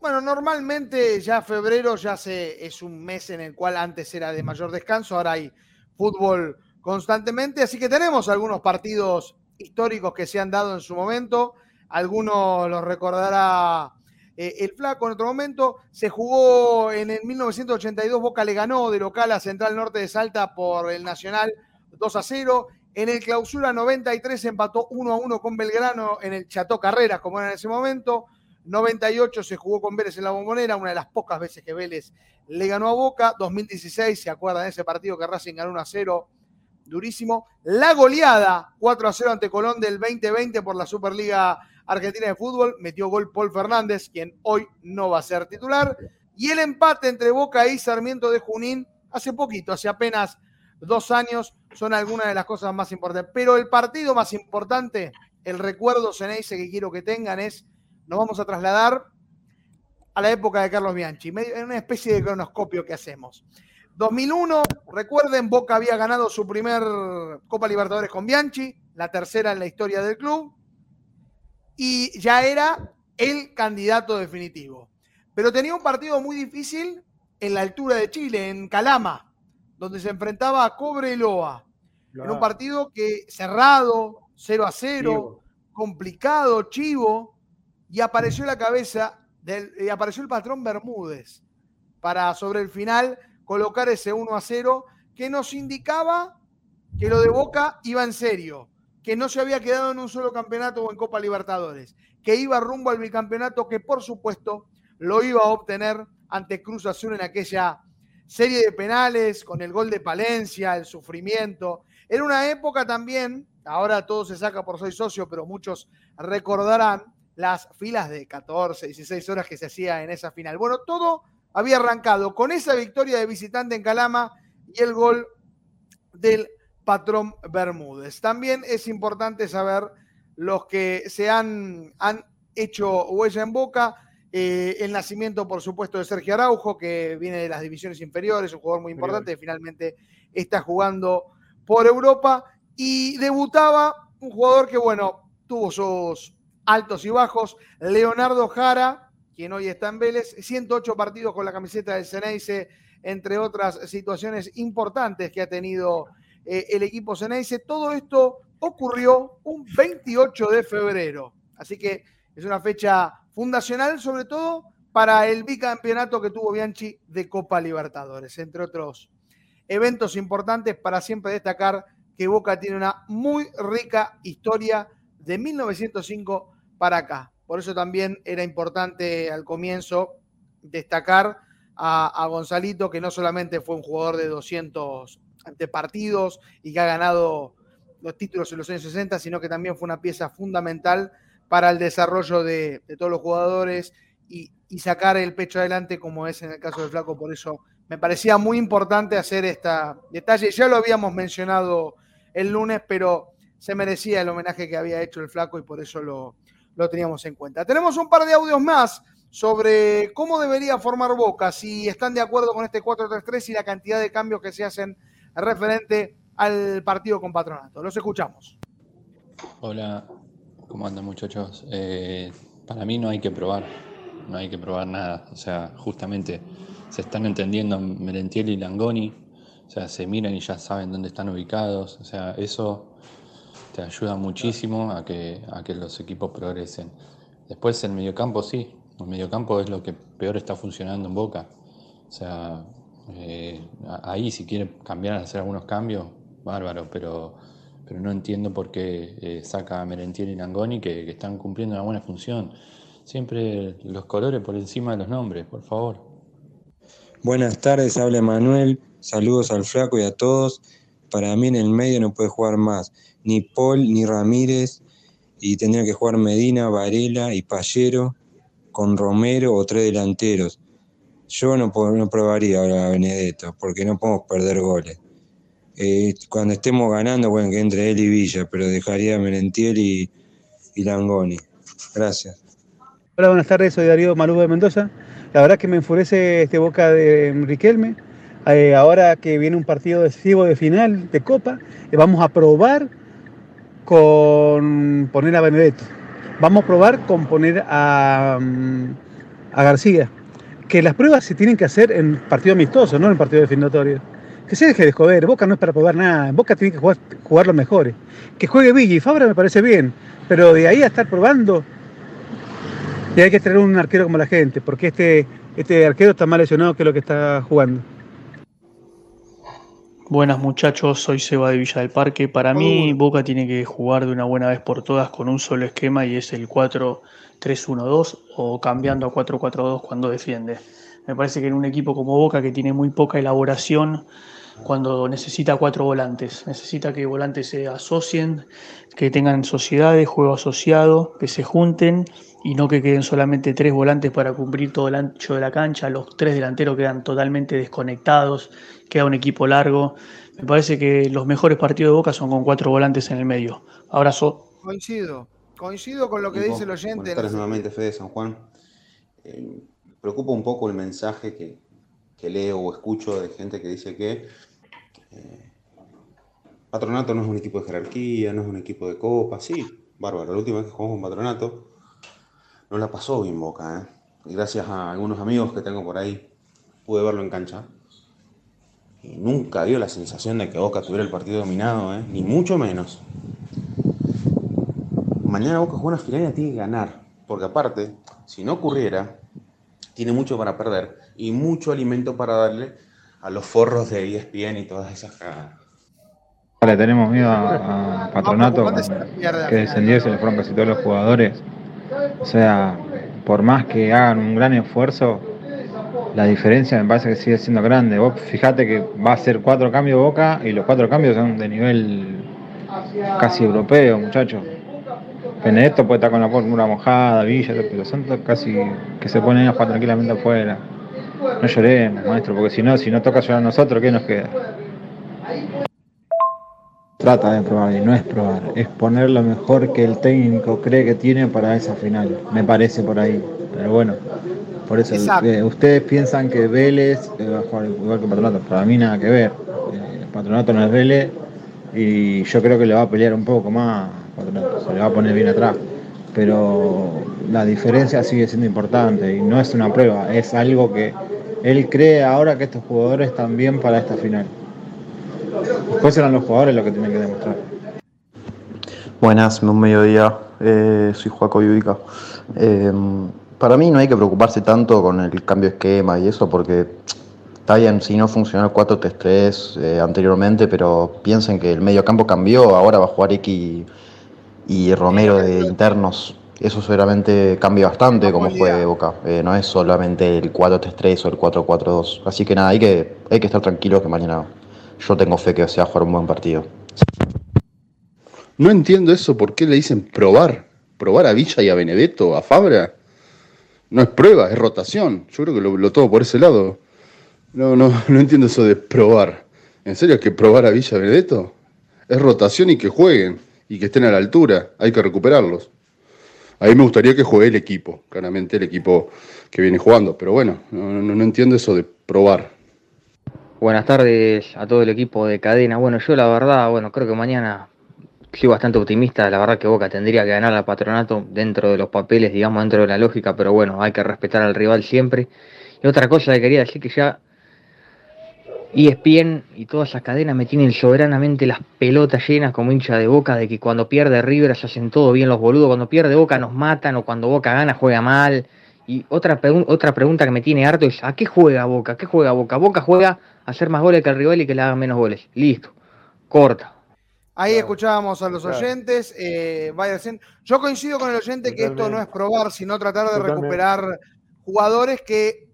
bueno, normalmente ya febrero ya se, es un mes en el cual antes era de mayor descanso, ahora hay fútbol constantemente. Así que tenemos algunos partidos históricos que se han dado en su momento. Algunos los recordará eh, el Flaco en otro momento. Se jugó en el 1982, Boca le ganó de local a Central Norte de Salta por el Nacional 2 a 0. En el clausura 93 empató 1 a 1 con Belgrano en el Chateau Carreras, como era en ese momento. 98 se jugó con Vélez en la bombonera, una de las pocas veces que Vélez le ganó a Boca. 2016, ¿se acuerdan de ese partido que Racing ganó 1 a 0? Durísimo. La goleada 4 a 0 ante Colón del 2020 por la Superliga Argentina de Fútbol. Metió gol Paul Fernández, quien hoy no va a ser titular. Y el empate entre Boca y Sarmiento de Junín hace poquito, hace apenas dos años, son algunas de las cosas más importantes. Pero el partido más importante, el recuerdo Ceneice que quiero que tengan es, nos vamos a trasladar a la época de Carlos Bianchi, en una especie de cronoscopio que hacemos. 2001, recuerden, Boca había ganado su primer Copa Libertadores con Bianchi, la tercera en la historia del club, y ya era el candidato definitivo. Pero tenía un partido muy difícil en la altura de Chile, en Calama, donde se enfrentaba a Cobre En un partido que cerrado, 0 a 0, complicado, chivo, y apareció la cabeza y apareció el patrón Bermúdez para sobre el final colocar ese 1 a 0 que nos indicaba que lo de Boca iba en serio, que no se había quedado en un solo campeonato o en Copa Libertadores, que iba rumbo al bicampeonato que por supuesto lo iba a obtener ante Cruz Azul en aquella serie de penales con el gol de Palencia, el sufrimiento. Era una época también, ahora todo se saca por soy socio, pero muchos recordarán las filas de 14, 16 horas que se hacía en esa final. Bueno, todo había arrancado con esa victoria de visitante en Calama y el gol del patrón Bermúdez. También es importante saber los que se han, han hecho huella en boca. Eh, el nacimiento, por supuesto, de Sergio Araujo, que viene de las divisiones inferiores, un jugador muy importante, que finalmente está jugando por Europa. Y debutaba un jugador que, bueno, tuvo sus altos y bajos. Leonardo Jara, quien hoy está en Vélez, 108 partidos con la camiseta del Ceneice, entre otras situaciones importantes que ha tenido eh, el equipo Ceneice. Todo esto ocurrió un 28 de febrero. Así que es una fecha fundacional, sobre todo para el bicampeonato que tuvo Bianchi de Copa Libertadores, entre otros eventos importantes para siempre destacar que Boca tiene una muy rica historia de 1905 para acá. Por eso también era importante al comienzo destacar a, Gonzalito, que no solamente fue un jugador de 200 partidos y que ha ganado los títulos en los años 60, sino que también fue una pieza fundamental para el desarrollo de, todos los jugadores y, sacar el pecho adelante, como es en el caso del Flaco. Por eso me parecía muy importante hacer este detalle. Ya lo habíamos mencionado el lunes, pero se merecía el homenaje que había hecho el Flaco y por eso lo, lo teníamos en cuenta. Tenemos un par de audios más sobre cómo debería formar Boca, si están de acuerdo con este 4-3-3 y la cantidad de cambios que se hacen referente al partido con Patronato. Los escuchamos. Hola, ¿cómo andan muchachos? Eh, para mí no hay que probar, no hay que probar nada. O sea, justamente se están entendiendo Merentiel y Langoni, o sea, se miran y ya saben dónde están ubicados. O sea, eso te ayuda muchísimo a que, a que los equipos progresen. Después el mediocampo sí, el mediocampo es lo que peor está funcionando en Boca. O sea, eh, ahí si quiere cambiar, hacer algunos cambios, bárbaro, pero, pero no entiendo por qué eh, saca a Merentiel y Langoni que, que, están cumpliendo una buena función. Siempre los colores por encima de los nombres, por favor. Buenas tardes, habla Manuel. Saludos al flaco y a todos. Para mí en el medio no puede jugar más ni Paul ni Ramírez y tendría que jugar Medina, Varela y Pallero con Romero o tres delanteros. Yo no, no probaría ahora a Benedetto porque no podemos perder goles. Eh, cuando estemos ganando, bueno, que entre él y Villa, pero dejaría a Merentiel y, Langoni. Gracias. Hola, buenas tardes, soy Darío Malú de Mendoza. La verdad que me enfurece este boca de Riquelme. Eh, ahora que viene un partido decisivo de final de Copa, eh, vamos a probar con poner a Benedetto. Vamos a probar con poner a, mm, a García. Que las pruebas se tienen que hacer en partido amistoso, no en partido definitorio. Que se deje de joder, Boca no es para probar nada, Boca tiene que jugar, jugar los mejores. Que juegue Villa y Fabra me parece bien, pero de ahí a estar probando, y hay que traer un arquero como la gente, porque este, este arquero está más lesionado que lo que está jugando. Buenas muchachos, soy Seba de Villa del Parque. Para mí Boca tiene que jugar de una buena vez por todas con un solo esquema y es el 4-3-1-2 o cambiando a 4-4-2 cuando defiende. Me parece que en un equipo como Boca que tiene muy poca elaboración, cuando necesita cuatro volantes, necesita que volantes se asocien, que tengan sociedades, juego asociado, que se junten y no que queden solamente tres volantes para cumplir todo el ancho de la cancha, los tres delanteros quedan totalmente desconectados, queda un equipo largo. Me parece que los mejores partidos de Boca son con cuatro volantes en el medio. Abrazo. Coincido, coincido con lo que dice el oyente. Buenas tardes nuevamente, Fede San Juan. Eh, preocupa un poco el mensaje que, leo o escucho de gente que dice que eh, Patronato no es un equipo de jerarquía, no es un equipo de copa. Sí, bárbaro. La última vez que jugamos con Patronato no la pasó bien Boca. ¿eh? Y gracias a algunos amigos que tengo por ahí, pude verlo en cancha. Y nunca dio la sensación de que Boca tuviera el partido dominado, ¿eh? ni mucho menos. Mañana Boca juega una final y tiene que ganar. Porque aparte, si no ocurriera, tiene mucho para perder y mucho alimento para darle a los forros de ESPN y todas esas cagadas. Le tenemos miedo a, Patronato, que descendió se le fueron casi todos los jugadores. O sea, por más que hagan un gran esfuerzo, la diferencia me parece que sigue siendo grande. Vos fíjate que va a ser cuatro cambios Boca y los cuatro cambios son de nivel casi europeo, muchachos. Benedetto puede estar con la fórmula mojada, Villa, pero son casi que se ponen tranquilamente afuera. No lloremos, maestro, porque si no, si no toca llorar a nosotros, ¿qué nos queda? Trata de probar y no es probar, es poner lo mejor que el técnico cree que tiene para esa final, me parece por ahí. Pero bueno, por eso eh, ustedes piensan que Vélez eh, va a jugar igual que Patronato, para mí nada que ver. Eh, Patronato no es Vélez y yo creo que le va a pelear un poco más Patronato, se le va a poner bien atrás. Pero la diferencia sigue siendo importante y no es una prueba, es algo que él cree ahora que estos jugadores están bien para esta final. Después serán los jugadores los que tienen que demostrar. Buenas, un mediodía. Eh, soy Joaco Yudica. Em, para mí no hay que preocuparse tanto con el cambio de esquema y eso porque Está bien, si no funcionó el 4-3-3 eh, anteriormente, pero piensen que el medio campo cambió, ahora va a jugar X y Romero de internos. Eso seguramente cambia bastante como juegue Boca. Eh, no es solamente el 4-3-3 o el 4-4-2. Así que nada, hay que, hay que estar tranquilos que mañana yo tengo fe que se va a jugar un buen partido. No entiendo eso, ¿por qué le dicen probar? ¿Probar a Villa y a Benedetto, a Fabra? No es prueba, es rotación. Yo creo que lo, lo tomo por ese lado. No, no, no entiendo eso de probar. ¿En serio que probar a Villa y a Benedetto? Es rotación y que jueguen y que estén a la altura. Hay que recuperarlos. A mí me gustaría que juegue el equipo, claramente el equipo que viene jugando. Pero bueno, no, no, no entiendo eso de probar. Buenas tardes a todo el equipo de cadena. Bueno, yo la verdad, bueno, creo que mañana soy bastante optimista. La verdad que Boca tendría que ganar al patronato dentro de los papeles, digamos, dentro de la lógica, pero bueno, hay que respetar al rival siempre. Y otra cosa que quería decir que ya ESPN y todas esas cadenas me tienen soberanamente las pelotas llenas como hincha de Boca de que cuando pierde River se hacen todo bien los boludos, cuando pierde Boca nos matan o cuando Boca gana juega mal. Y otra, otra pregunta que me tiene harto es, ¿a qué juega Boca? ¿A qué juega Boca? Boca juega a hacer más goles que el rival y que le hagan menos goles. Listo. Corta. Ahí escuchábamos a los oyentes. Eh, Yo coincido con el oyente que esto no es probar, sino tratar de recuperar jugadores que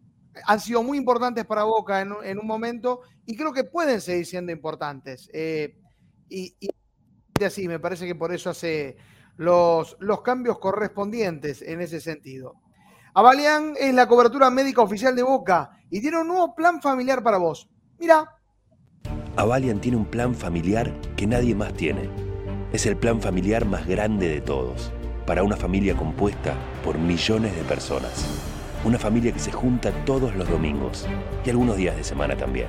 han sido muy importantes para Boca en, en, un momento y creo que pueden seguir siendo importantes. Eh, y, y, así, me parece que por eso hace los, los cambios correspondientes en ese sentido. Avalian es la cobertura médica oficial de Boca y tiene un nuevo plan familiar para vos. Mira. Avalian tiene un plan familiar que nadie más tiene. Es el plan familiar más grande de todos, para una familia compuesta por millones de personas. Una familia que se junta todos los domingos y algunos días de semana también.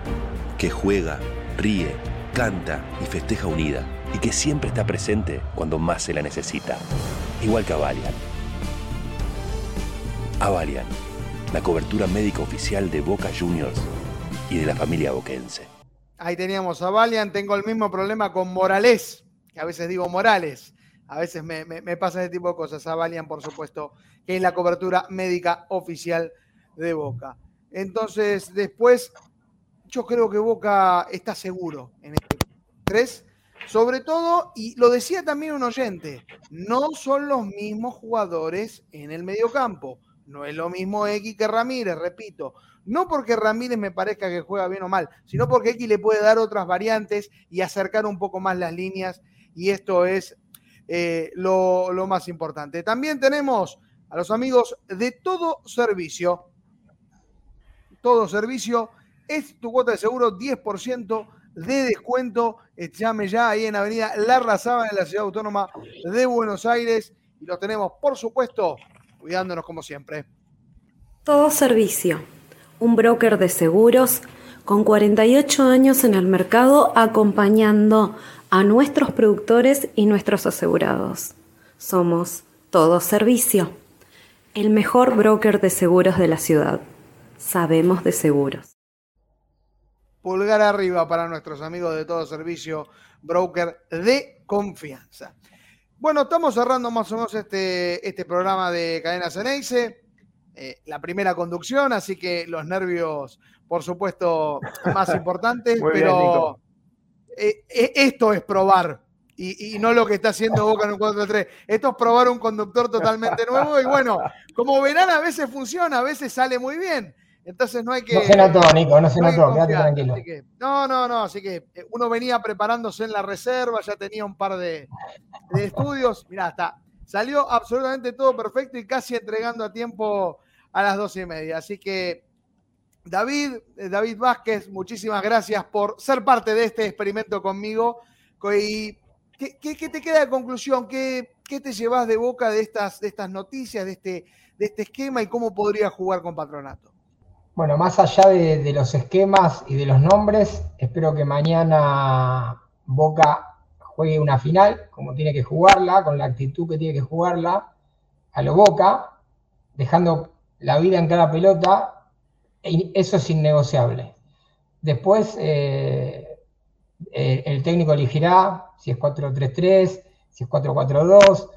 Que juega, ríe, canta y festeja unida y que siempre está presente cuando más se la necesita. Igual que Avalian. Avalian, la cobertura médica oficial de Boca Juniors y de la familia boquense. Ahí teníamos a Valiant, tengo el mismo problema con Morales, que a veces digo Morales, a veces me, pasa ese tipo de cosas. A Valiant, por supuesto, que es la cobertura médica oficial de Boca. Entonces, después, yo creo que Boca está seguro en este 3. Sobre todo, y lo decía también un oyente, no son los mismos jugadores en el mediocampo. No es lo mismo X que Ramírez, repito. No porque Ramírez me parezca que juega bien o mal, sino porque X le puede dar otras variantes y acercar un poco más las líneas. Y esto es eh, lo, más importante. También tenemos a los amigos de todo servicio. Todo servicio es tu cuota de seguro 10% de descuento. Llame ya ahí en Avenida La Razaba en la Ciudad Autónoma de Buenos Aires. Y los tenemos, por supuesto, cuidándonos como siempre. Todo servicio. Un broker de seguros con 48 años en el mercado acompañando a nuestros productores y nuestros asegurados. Somos Todo Servicio, el mejor broker de seguros de la ciudad. Sabemos de seguros. Pulgar arriba para nuestros amigos de Todo Servicio, broker de confianza. Bueno, estamos cerrando más o menos este, este programa de Cadena Ceneice, eh, la primera conducción, así que los nervios, por supuesto, más importantes, pero eh, eh, esto es probar. Y, y, no lo que está haciendo Boca en un 4-3. Esto es probar un conductor totalmente nuevo. Y bueno, como verán, a veces funciona, a veces sale muy bien. Entonces no hay que. No se notó, Nico, no se no notó, quédate tranquilo. Que, no, no, no, así que eh, uno venía preparándose en la reserva, ya tenía un par de, de estudios. Mirá, está. Salió absolutamente todo perfecto y casi entregando a tiempo a las doce y media. Así que, David, eh, David Vázquez, muchísimas gracias por ser parte de este experimento conmigo. Y, ¿qué, qué, qué te queda de conclusión? ¿Qué, ¿Qué, te llevas de boca de estas, de estas noticias, de este, de este esquema y cómo podría jugar con Patronato? Bueno, más allá de, los esquemas y de los nombres, espero que mañana Boca juegue una final, como tiene que jugarla, con la actitud que tiene que jugarla, a lo Boca, dejando la vida en cada pelota, e eso es innegociable. Después, eh, el técnico elegirá si es 4-3-3, si es 4-4-2,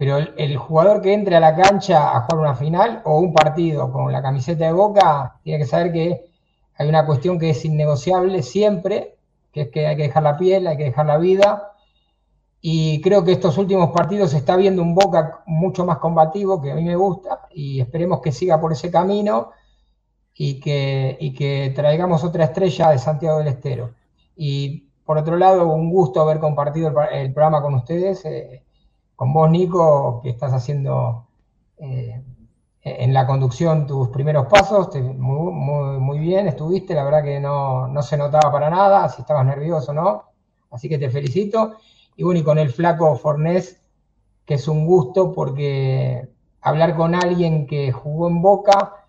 pero el, jugador que entre a la cancha a jugar una final o un partido con la camiseta de Boca tiene que saber que hay una cuestión que es innegociable siempre, que es que hay que dejar la piel, hay que dejar la vida. Y creo que estos últimos partidos se está viendo un Boca mucho más combativo, que a mí me gusta, y esperemos que siga por ese camino y que, y que traigamos otra estrella de Santiago del Estero. Y por otro lado, un gusto haber compartido el, programa con ustedes, eh, con vos, Nico, que estás haciendo eh, en la conducción tus primeros pasos, muy, muy, bien, estuviste, la verdad que no, no, se notaba para nada, si estabas nervioso o no, así que te felicito. Y bueno, y con el flaco Fornés, que es un gusto porque hablar con alguien que jugó en Boca,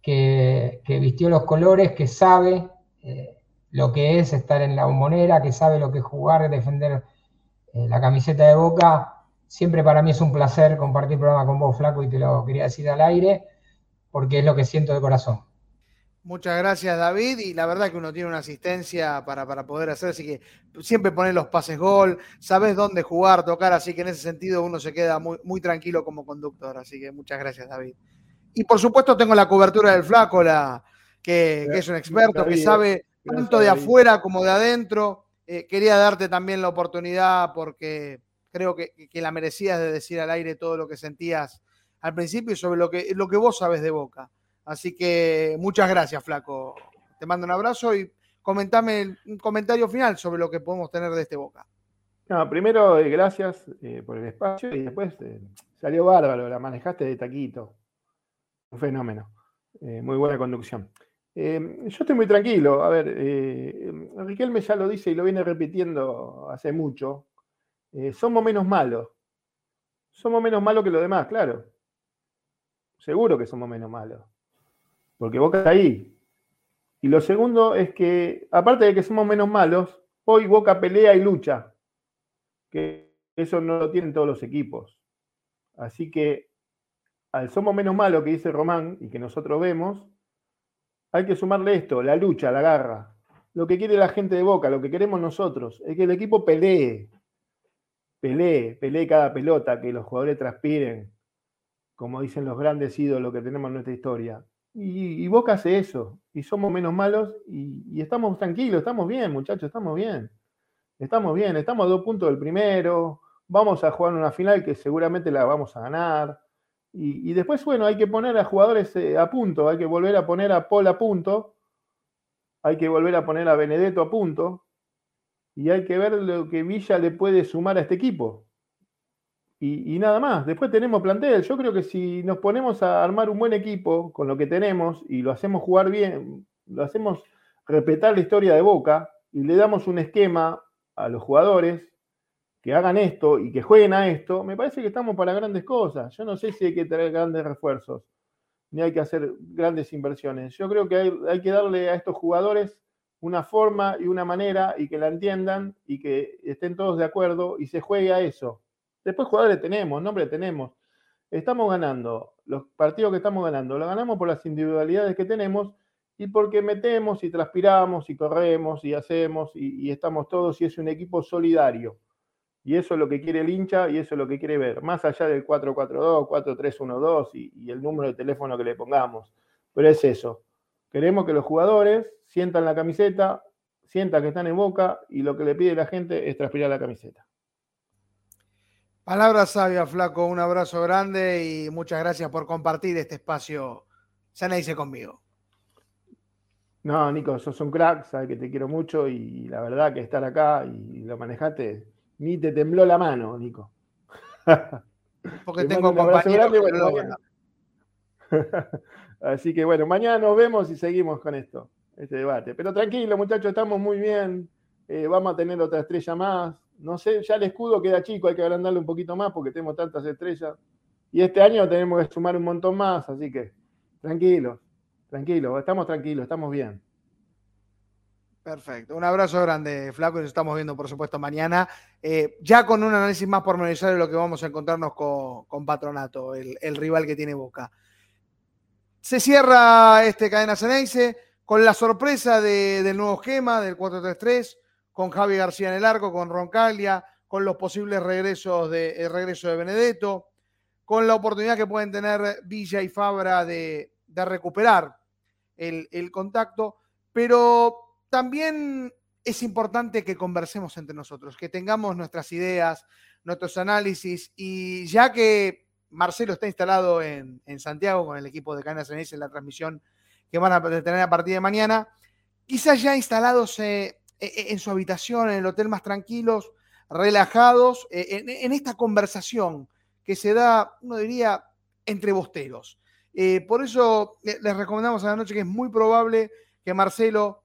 que, que vistió los colores, que sabe eh, lo que es estar en la bombonera, que sabe lo que es jugar, defender eh, la camiseta de Boca, Siempre para mí es un placer compartir el programa con vos, Flaco, y te lo quería decir al aire, porque es lo que siento de corazón. Muchas gracias, David. Y la verdad que uno tiene una asistencia para, para poder hacer, así que siempre poner los pases gol, sabes dónde jugar, tocar, así que en ese sentido uno se queda muy, muy tranquilo como conductor. Así que muchas gracias, David. Y por supuesto tengo la cobertura del Flaco, la, que, es un experto, que sabe tanto de afuera como de adentro. Eh, quería darte también la oportunidad porque creo que, la merecías de decir al aire todo lo que sentías al principio y sobre lo que, lo que vos sabes de Boca. Así que muchas gracias, Flaco. Te mando un abrazo y comentame un comentario final sobre lo que podemos tener de este Boca. Primero, eh, gracias eh, por el espacio y después eh, salió bárbaro, la manejaste de taquito. Un fenómeno. muy buena conducción. yo estoy muy tranquilo. A ver, Riquelme ya lo dice y lo viene repitiendo hace mucho. Eh, somos menos malos. Somos menos malos que los demás, claro. Seguro que somos menos malos. Porque Boca está ahí. Y lo segundo es que, aparte de que somos menos malos, hoy Boca pelea y lucha. Que eso no lo tienen todos los equipos. Así que al somos menos malos que dice Román y que nosotros vemos, hay que sumarle esto, la lucha, la garra. Lo que quiere la gente de Boca, lo que queremos nosotros, es que el equipo pelee, pelee, pelee cada pelota, que los jugadores transpiren, como dicen los grandes ídolos que tenemos en nuestra historia. Y, Boca hace eso, y somos menos malos, y, estamos tranquilos, estamos bien, muchachos, estamos bien. Estamos bien, estamos a dos puntos del primero, vamos a jugar una final que seguramente la vamos a ganar. Y, después, bueno, hay que poner a jugadores eh, a punto, hay que volver a poner a Paul a punto, hay que volver a poner a Benedetto a punto, y hay que ver lo que Villa le puede sumar a este equipo. Y, nada más, después tenemos plantel. Yo creo que si nos ponemos a armar un buen equipo con lo que tenemos y lo hacemos jugar bien, lo hacemos respetar la historia de Boca y le damos un esquema a los jugadores que hagan esto y que jueguen a esto, me parece que estamos para grandes cosas. Yo no sé si hay que traer grandes refuerzos, ni hay que hacer grandes inversiones. Yo creo que hay, hay que darle a estos jugadores una forma y una manera y que la entiendan y que estén todos de acuerdo y se juegue a eso. Después jugadores tenemos, nombre tenemos. Estamos ganando, los partidos que estamos ganando, lo ganamos por las individualidades que tenemos y porque metemos y transpiramos y corremos y hacemos y, estamos todos y es un equipo solidario. Y eso es lo que quiere el hincha y eso es lo que quiere ver, más allá del 442, 4312 y, y el número de teléfono que le pongamos. Pero es eso. Queremos que los jugadores sientan la camiseta, sientan que están en boca y lo que le pide la gente es transpirar la camiseta. Palabras sabias, Flaco. Un abrazo grande y muchas gracias por compartir este espacio. Sana dice conmigo. No, Nico, sos un crack, sabes que te quiero mucho y la verdad que estar acá y lo manejaste, ni te tembló la mano, Nico. Porque tengo compañeros. Así que bueno, mañana nos vemos y seguimos con esto este debate. Pero tranquilo, muchachos, estamos muy bien. Eh, vamos a tener otra estrella más. No sé, ya el escudo queda chico, hay que agrandarle un poquito más porque tenemos tantas estrellas. Y este año tenemos que sumar un montón más, así que tranquilos, tranquilos, estamos tranquilos, estamos bien. Perfecto. Un abrazo grande, Flaco, nos estamos viendo, por supuesto, mañana, eh, ya con un análisis más pormenorizado de lo que vamos a encontrarnos con, Patronato, el, el, rival que tiene Boca. Se cierra este cadena Ceneice con la sorpresa del nuevo esquema del 4-3-3, con Javi García en el arco, con Roncalia, con los posibles regresos de, el regreso de Benedetto, con la oportunidad que pueden tener Villa y Fabra de, recuperar el, contacto, pero también es importante que conversemos entre nosotros, que tengamos nuestras ideas, nuestros análisis y ya que Marcelo está instalado en, Santiago con el equipo de Canas en la transmisión que van a tener a partir de mañana, quizás ya instalados eh, eh, en su habitación, en el hotel más tranquilos, relajados, eh, en, esta conversación que se da, uno diría, entre bosteros. por eso les recomendamos a la noche que es muy probable que Marcelo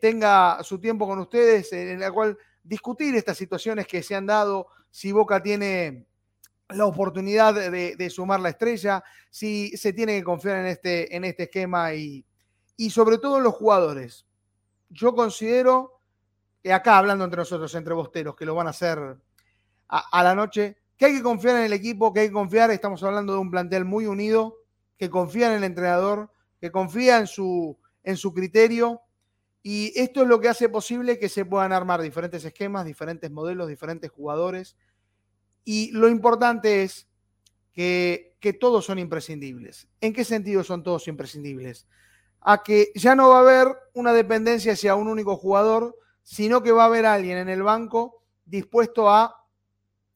tenga su tiempo con ustedes, en la cual discutir estas situaciones que se han dado, si Boca tiene la oportunidad de, sumar la estrella, si se tiene que confiar en este, en este esquema y, y sobre todo en los jugadores. Yo considero acá hablando entre nosotros, entre bosteros, que lo van a hacer a, la noche, que hay que confiar en el equipo, que hay que confiar, estamos hablando de un plantel muy unido, que confía en el entrenador, que confía en su, en su criterio. Y esto es lo que hace posible que se puedan armar diferentes esquemas, diferentes modelos, diferentes jugadores y lo importante es que, todos son imprescindibles. ¿En qué sentido son todos imprescindibles? A que ya no va a haber una dependencia hacia un único jugador, sino que va a haber alguien en el banco dispuesto a,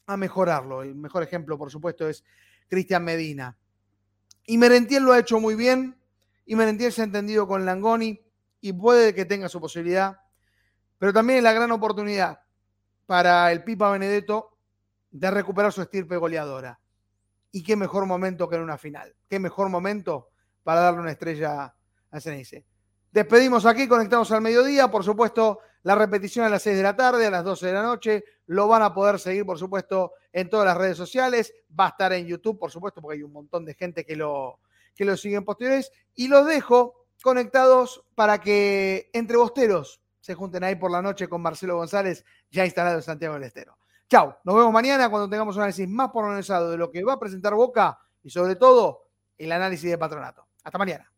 a mejorarlo. El mejor ejemplo, por supuesto, es Cristian Medina. Y Merentiel lo ha hecho muy bien, y Merentiel se ha entendido con Langoni, y puede que tenga su posibilidad, pero también es la gran oportunidad para el Pipa Benedetto de recuperar su estirpe goleadora. Y qué mejor momento que en una final. Qué mejor momento para darle una estrella a CNS. Despedimos aquí, conectamos al mediodía. Por supuesto, la repetición a las 6 de la tarde, a las 12 de la noche. Lo van a poder seguir, por supuesto, en todas las redes sociales. Va a estar en YouTube, por supuesto, porque hay un montón de gente que lo, que lo sigue en posteriores. Y los dejo conectados para que entre bosteros se junten ahí por la noche con Marcelo González, ya instalado en Santiago del Estero. Chao, nos vemos mañana cuando tengamos un análisis más pormenorizado de lo que va a presentar Boca y sobre todo el análisis de patronato. Hasta mañana.